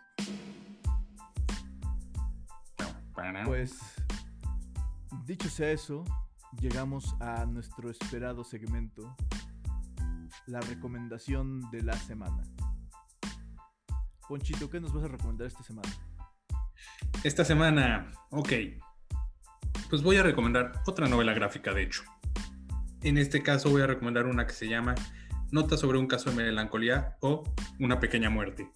Para. Pues, dicho sea eso, llegamos a nuestro esperado segmento, la recomendación de la semana. Ponchito, ¿qué nos vas a recomendar esta semana? Esta semana, ok. Pues voy a recomendar otra novela gráfica, de hecho. En este caso voy a recomendar una que se llama Nota sobre un caso de melancolía o Una pequeña muerte.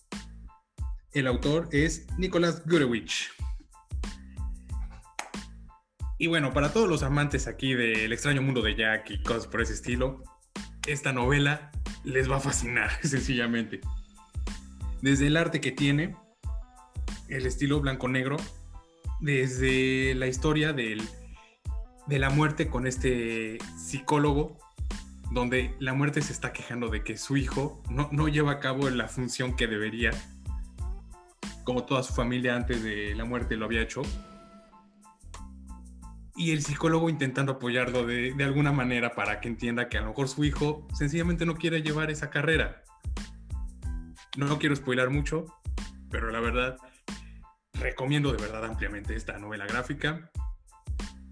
El autor es Nicolás Gurewicz. Y bueno, para todos los amantes aquí del extraño mundo de Jack y cosas por ese estilo, esta novela les va a fascinar, sencillamente. Desde el arte que tiene, el estilo blanco-negro, desde la historia del, de la muerte con este psicólogo, donde la muerte se está quejando de que su hijo no, no lleva a cabo la función que debería, como toda su familia antes de la muerte lo había hecho. Y el psicólogo intentando apoyarlo de, de alguna manera para que entienda que a lo mejor su hijo sencillamente no quiere llevar esa carrera. No quiero spoilar mucho, pero la verdad recomiendo de verdad ampliamente esta novela gráfica.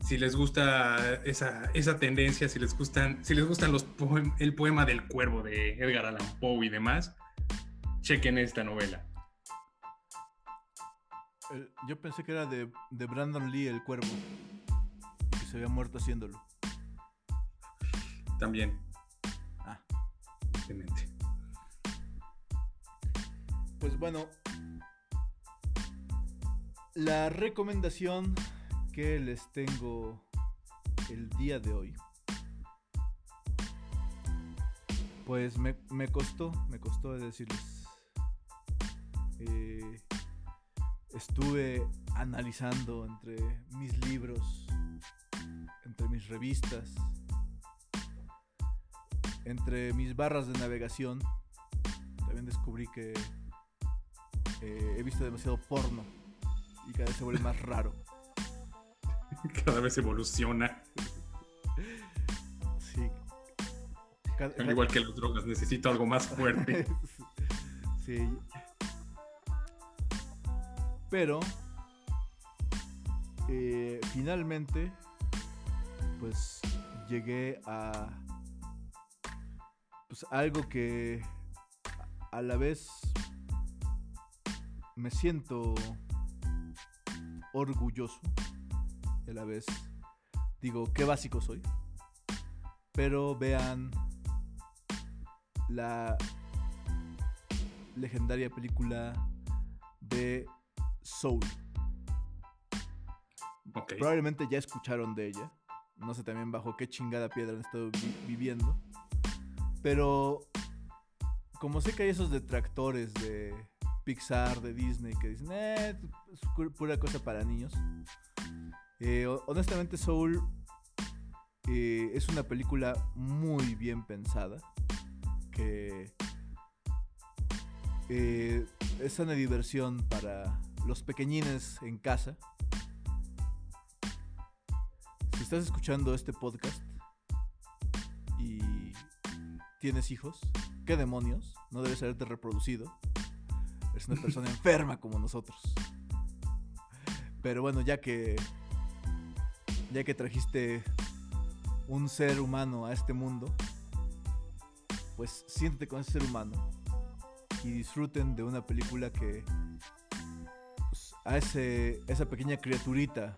Si les gusta esa, esa tendencia, si les gustan, si les gustan los poem- el poema del cuervo de Edgar Allan Poe y demás, chequen esta novela. El- yo pensé que era de, de Brandon Lee, el cuervo, se había muerto haciéndolo. También, Ah, obviamente. pues bueno, la recomendación que les tengo el día de hoy. Pues me, me costó, me costó decirles. Eh, estuve analizando entre mis libros, entre mis revistas, entre mis barras de navegación. También descubrí que eh, he visto demasiado porno y cada vez se vuelve más raro. Cada vez evoluciona. Sí. Ca- Al igual que las drogas, necesito algo más fuerte. sí. Pero eh, finalmente, pues llegué a pues algo que a- la vez me siento orgulloso y a la vez digo qué básico soy. Pero vean la legendaria película de Soul. Probablemente ya escucharon de ella. No sé también bajo qué chingada piedra han estado vi- viviendo. Pero como sé que hay esos detractores de, Pixar, de Disney, que dicen, eh, es pura cosa para niños. Eh, honestamente, Soul eh, es una película muy bien pensada. Que eh, es una diversión para los pequeñines en casa. Si estás escuchando este podcast y tienes hijos, ¿qué demonios? No debes haberte reproducido. Es una persona enferma como nosotros. Pero bueno, ya que ya que trajiste un ser humano a este mundo, pues siéntete con ese ser humano y disfruten de una película que pues, a ese, esa pequeña criaturita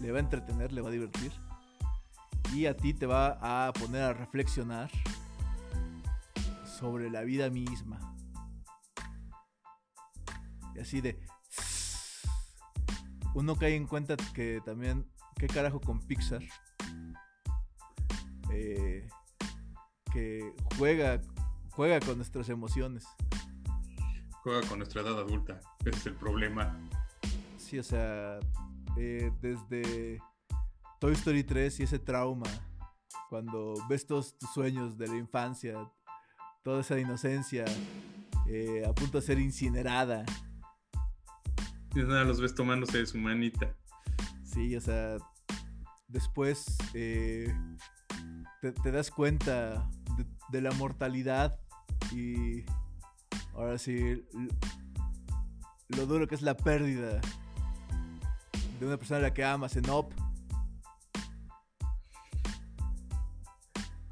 le va a entretener, le va a divertir y a ti te va a poner a reflexionar sobre la vida misma. Y así de... Uno cae en cuenta que también, ¿qué carajo con Pixar? Eh, que juega, juega con nuestras emociones. Juega con nuestra edad adulta, ese es el problema. Sí, o sea, eh, desde Toy Story 3 y ese trauma, cuando ves todos tus sueños de la infancia, toda esa inocencia eh, a punto de ser incinerada. Y nada, los ves tomándose de su manita. Sí, o sea, después eh, te, das cuenta de, la mortalidad y ahora sí lo duro que es la pérdida de una persona a la que amas en Op.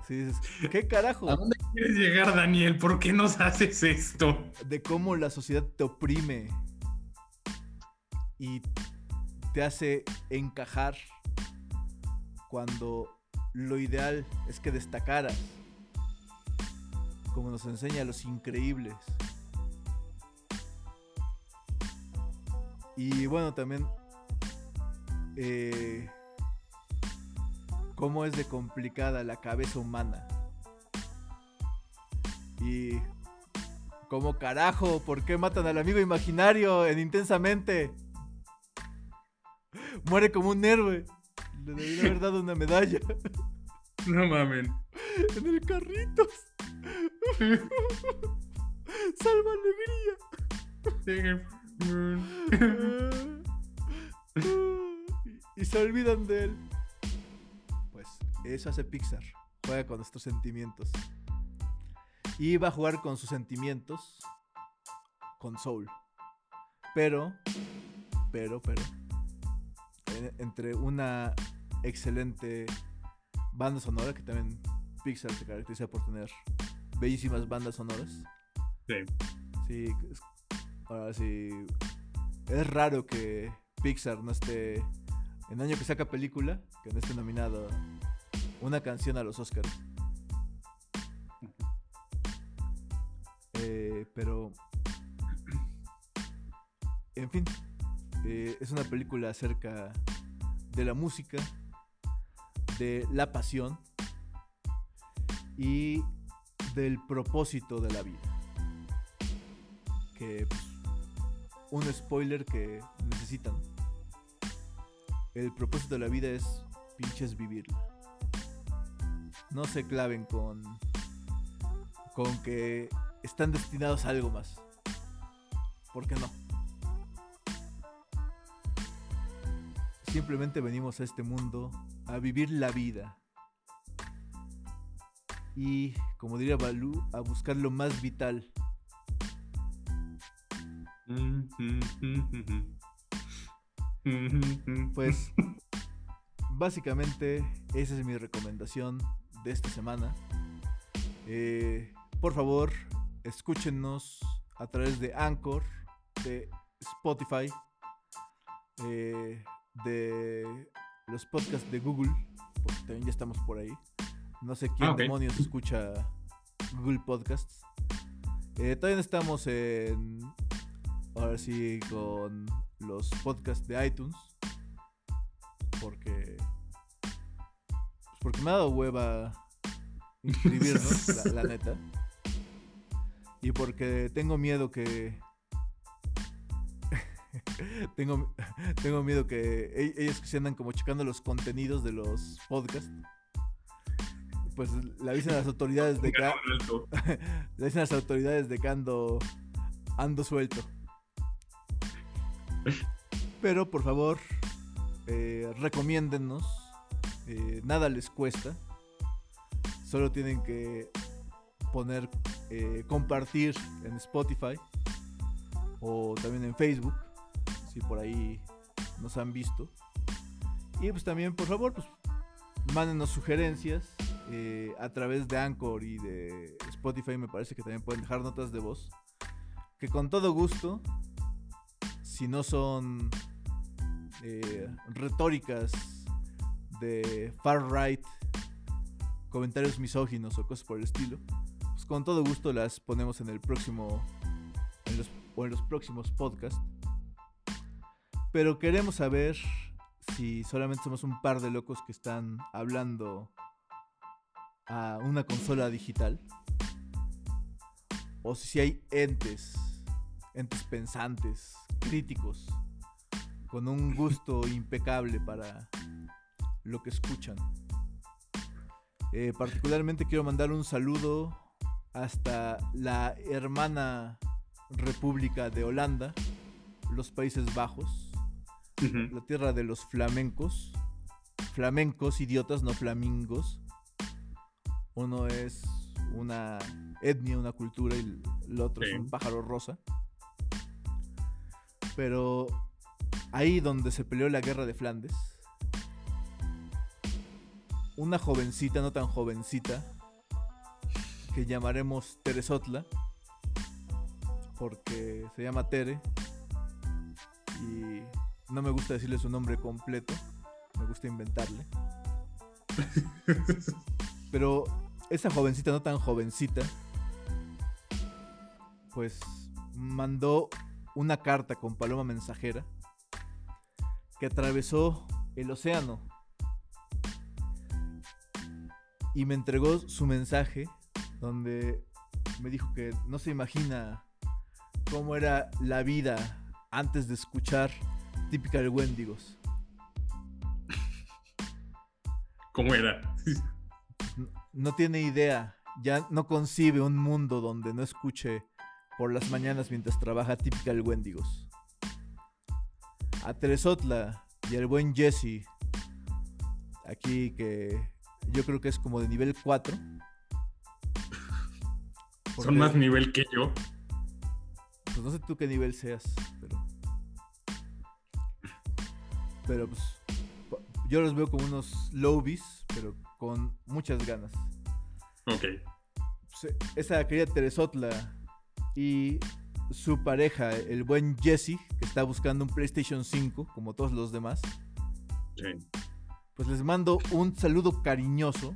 Sí, ¿qué carajo? ¿A dónde quieres llegar, Daniel? ¿Por qué nos haces esto? De cómo la sociedad te oprime y te hace encajar cuando lo ideal es que destacaras, como nos enseña los increíbles. Y bueno, también eh, cómo es de complicada la cabeza humana. Y cómo carajo, ¿por qué matan al amigo imaginario en intensamente? Muere como un héroe. Le debería haber dado una medalla. No mamen. En el carritos. Salva alegría. y se olvidan de él. Pues eso hace Pixar. Juega con nuestros sentimientos. Y va a jugar con sus sentimientos con Soul. Pero, pero, pero, entre una excelente banda sonora, que también Pixar se caracteriza por tener bellísimas bandas sonoras. Sí. Sí, ahora sí. Es raro que Pixar no esté, en año que saca película, que no esté nominado una canción a los Oscars. Eh, pero, en fin, eh, es una película acerca de la música, de la pasión y del propósito de la vida. Que pues, un spoiler que necesitan. El propósito de la vida es pinches vivirla. No se claven con con que están destinados a algo más. ¿Por qué no? Simplemente venimos a este mundo a vivir la vida. Y, como diría Balú, a buscar lo más vital. Pues, básicamente, esa es mi recomendación de esta semana. Eh, por favor, escúchenos a través de Anchor, de Spotify, eh, de los podcasts de Google, porque también ya estamos por ahí. No sé quién ah, demonios escucha Google Podcasts. Eh, también estamos en. Ahora sí, con los podcasts de iTunes. Porque. Pues porque me ha dado hueva inscribirnos, la, la, neta. Y porque tengo miedo que tengo, tengo miedo que e- ellos que se andan como checando los contenidos de los podcasts, pues le avisen a las autoridades de que, le avisen a las autoridades de que ando, ando suelto. Pero por favor, eh, recomiéndennos. eh, nada les cuesta. Solo tienen que poner, eh, compartir en Spotify o también en Facebook, si por ahí nos han visto. Y pues también, por favor, pues mándenos sugerencias eh, a través de Anchor y de Spotify. Me parece que también pueden dejar notas de voz. Que con todo gusto, si no son eh, retóricas de far right, comentarios misóginos o cosas por el estilo, pues con todo gusto las ponemos en el próximo o en los próximos podcasts. Pero queremos saber si solamente somos un par de locos que están hablando a una consola digital o si hay entes, entes pensantes, críticos, con un gusto impecable para lo que escuchan. Eh, particularmente quiero mandar un saludo hasta la hermana República de Holanda, los Países Bajos, la tierra de los flamencos. Flamencos, idiotas, no flamingos. Uno es una etnia, una cultura y el otro Sí. es un pájaro rosa. Pero ahí donde se peleó la guerra de Flandes, una jovencita, no tan jovencita, que llamaremos Teresotla, porque se llama Tere, y no me gusta decirle su nombre completo, me gusta inventarle. Pero esa jovencita, no tan jovencita, pues mandó una carta con paloma mensajera que atravesó el océano y me entregó su mensaje donde me dijo que no se imagina cómo era la vida antes de escuchar Typical Wendigos. ¿Cómo era? No tiene idea, ya no concibe un mundo donde no escuche por las mañanas mientras trabaja Typical Wendigos. A Teresotla y al buen Jesse, aquí que yo creo que es como de nivel 4. Porque, Son más nivel que yo. Pues no sé tú qué nivel seas, pero. Pero pues. Yo los veo como unos lowbies, pero con muchas ganas. Ok. Pues, esa querida Teresotla y su pareja, el buen Jesse, que está buscando un PlayStation 5, como todos los demás, Sí. pues les mando un saludo cariñoso.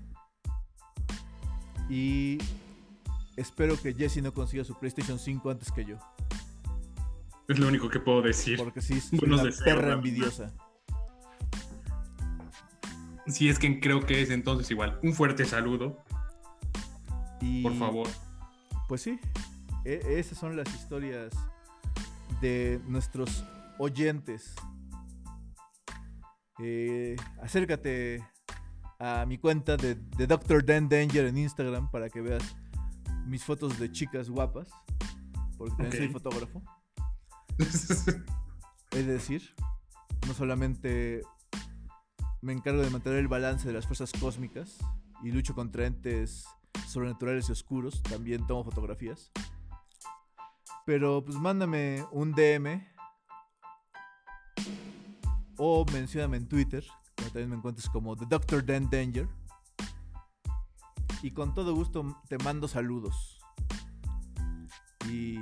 Y espero que Jesse no consiga su PlayStation 5 antes que yo. Es lo único que puedo decir. Porque sí, Buenos una deseos, perra envidiosa. Si es que creo que es entonces igual. Un fuerte saludo, Y, por favor. Pues sí, e- esas son las historias de nuestros oyentes. Eh, acércate a mi cuenta de, de Dr. Dan Danger en Instagram para que veas mis fotos de chicas guapas. Porque también soy fotógrafo. Es decir, no solamente me encargo de mantener el balance de las fuerzas cósmicas y lucho contra entes sobrenaturales y oscuros, también tomo fotografías. Pero pues mándame un DM o mencióname en Twitter, donde también me encuentres como The Dr. Dan Danger. Y con todo gusto te mando saludos. Y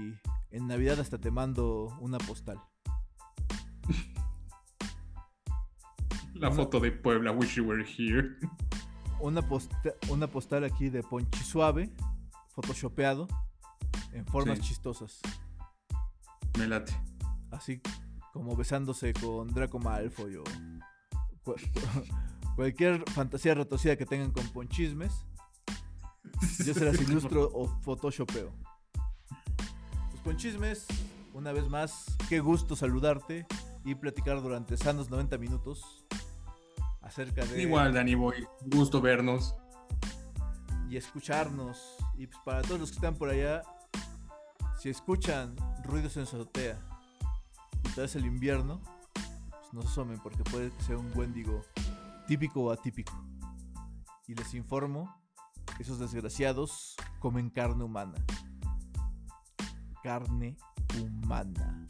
en Navidad hasta te mando una postal. La foto de Puebla, wish you were here. Una, posta- una postal aquí de Ponchi Suave, photoshopeado, en formas Sí. chistosas. Me late. Así como besándose con Draco Malfoy o cu- cu- cualquier fantasía retorcida que tengan con ponchismes. Yo se las ilustro o photoshopeo. Los ponchismes una vez más, qué gusto saludarte y platicar durante sanos 90 minutos acerca de... Igual, Dani Boy, gusto vernos. Y escucharnos. Y pues para todos los que están por allá, si escuchan ruidos en su azotea y tal el invierno, pues no se asomen porque puede que sea un Wendigo típico o atípico. Y les informo, esos desgraciados comen carne humana. Carne humana.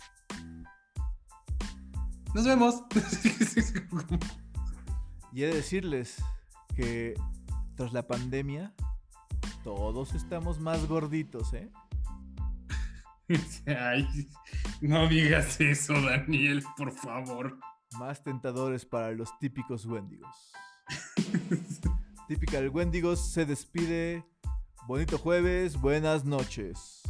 Nos vemos. Y he de decirles que tras la pandemia, todos estamos más gorditos, ¿eh? No digas eso, Daniel, por favor. Más tentadores para los típicos Wendigos. Típica del Wendigos se despide. Bonito jueves, buenas noches.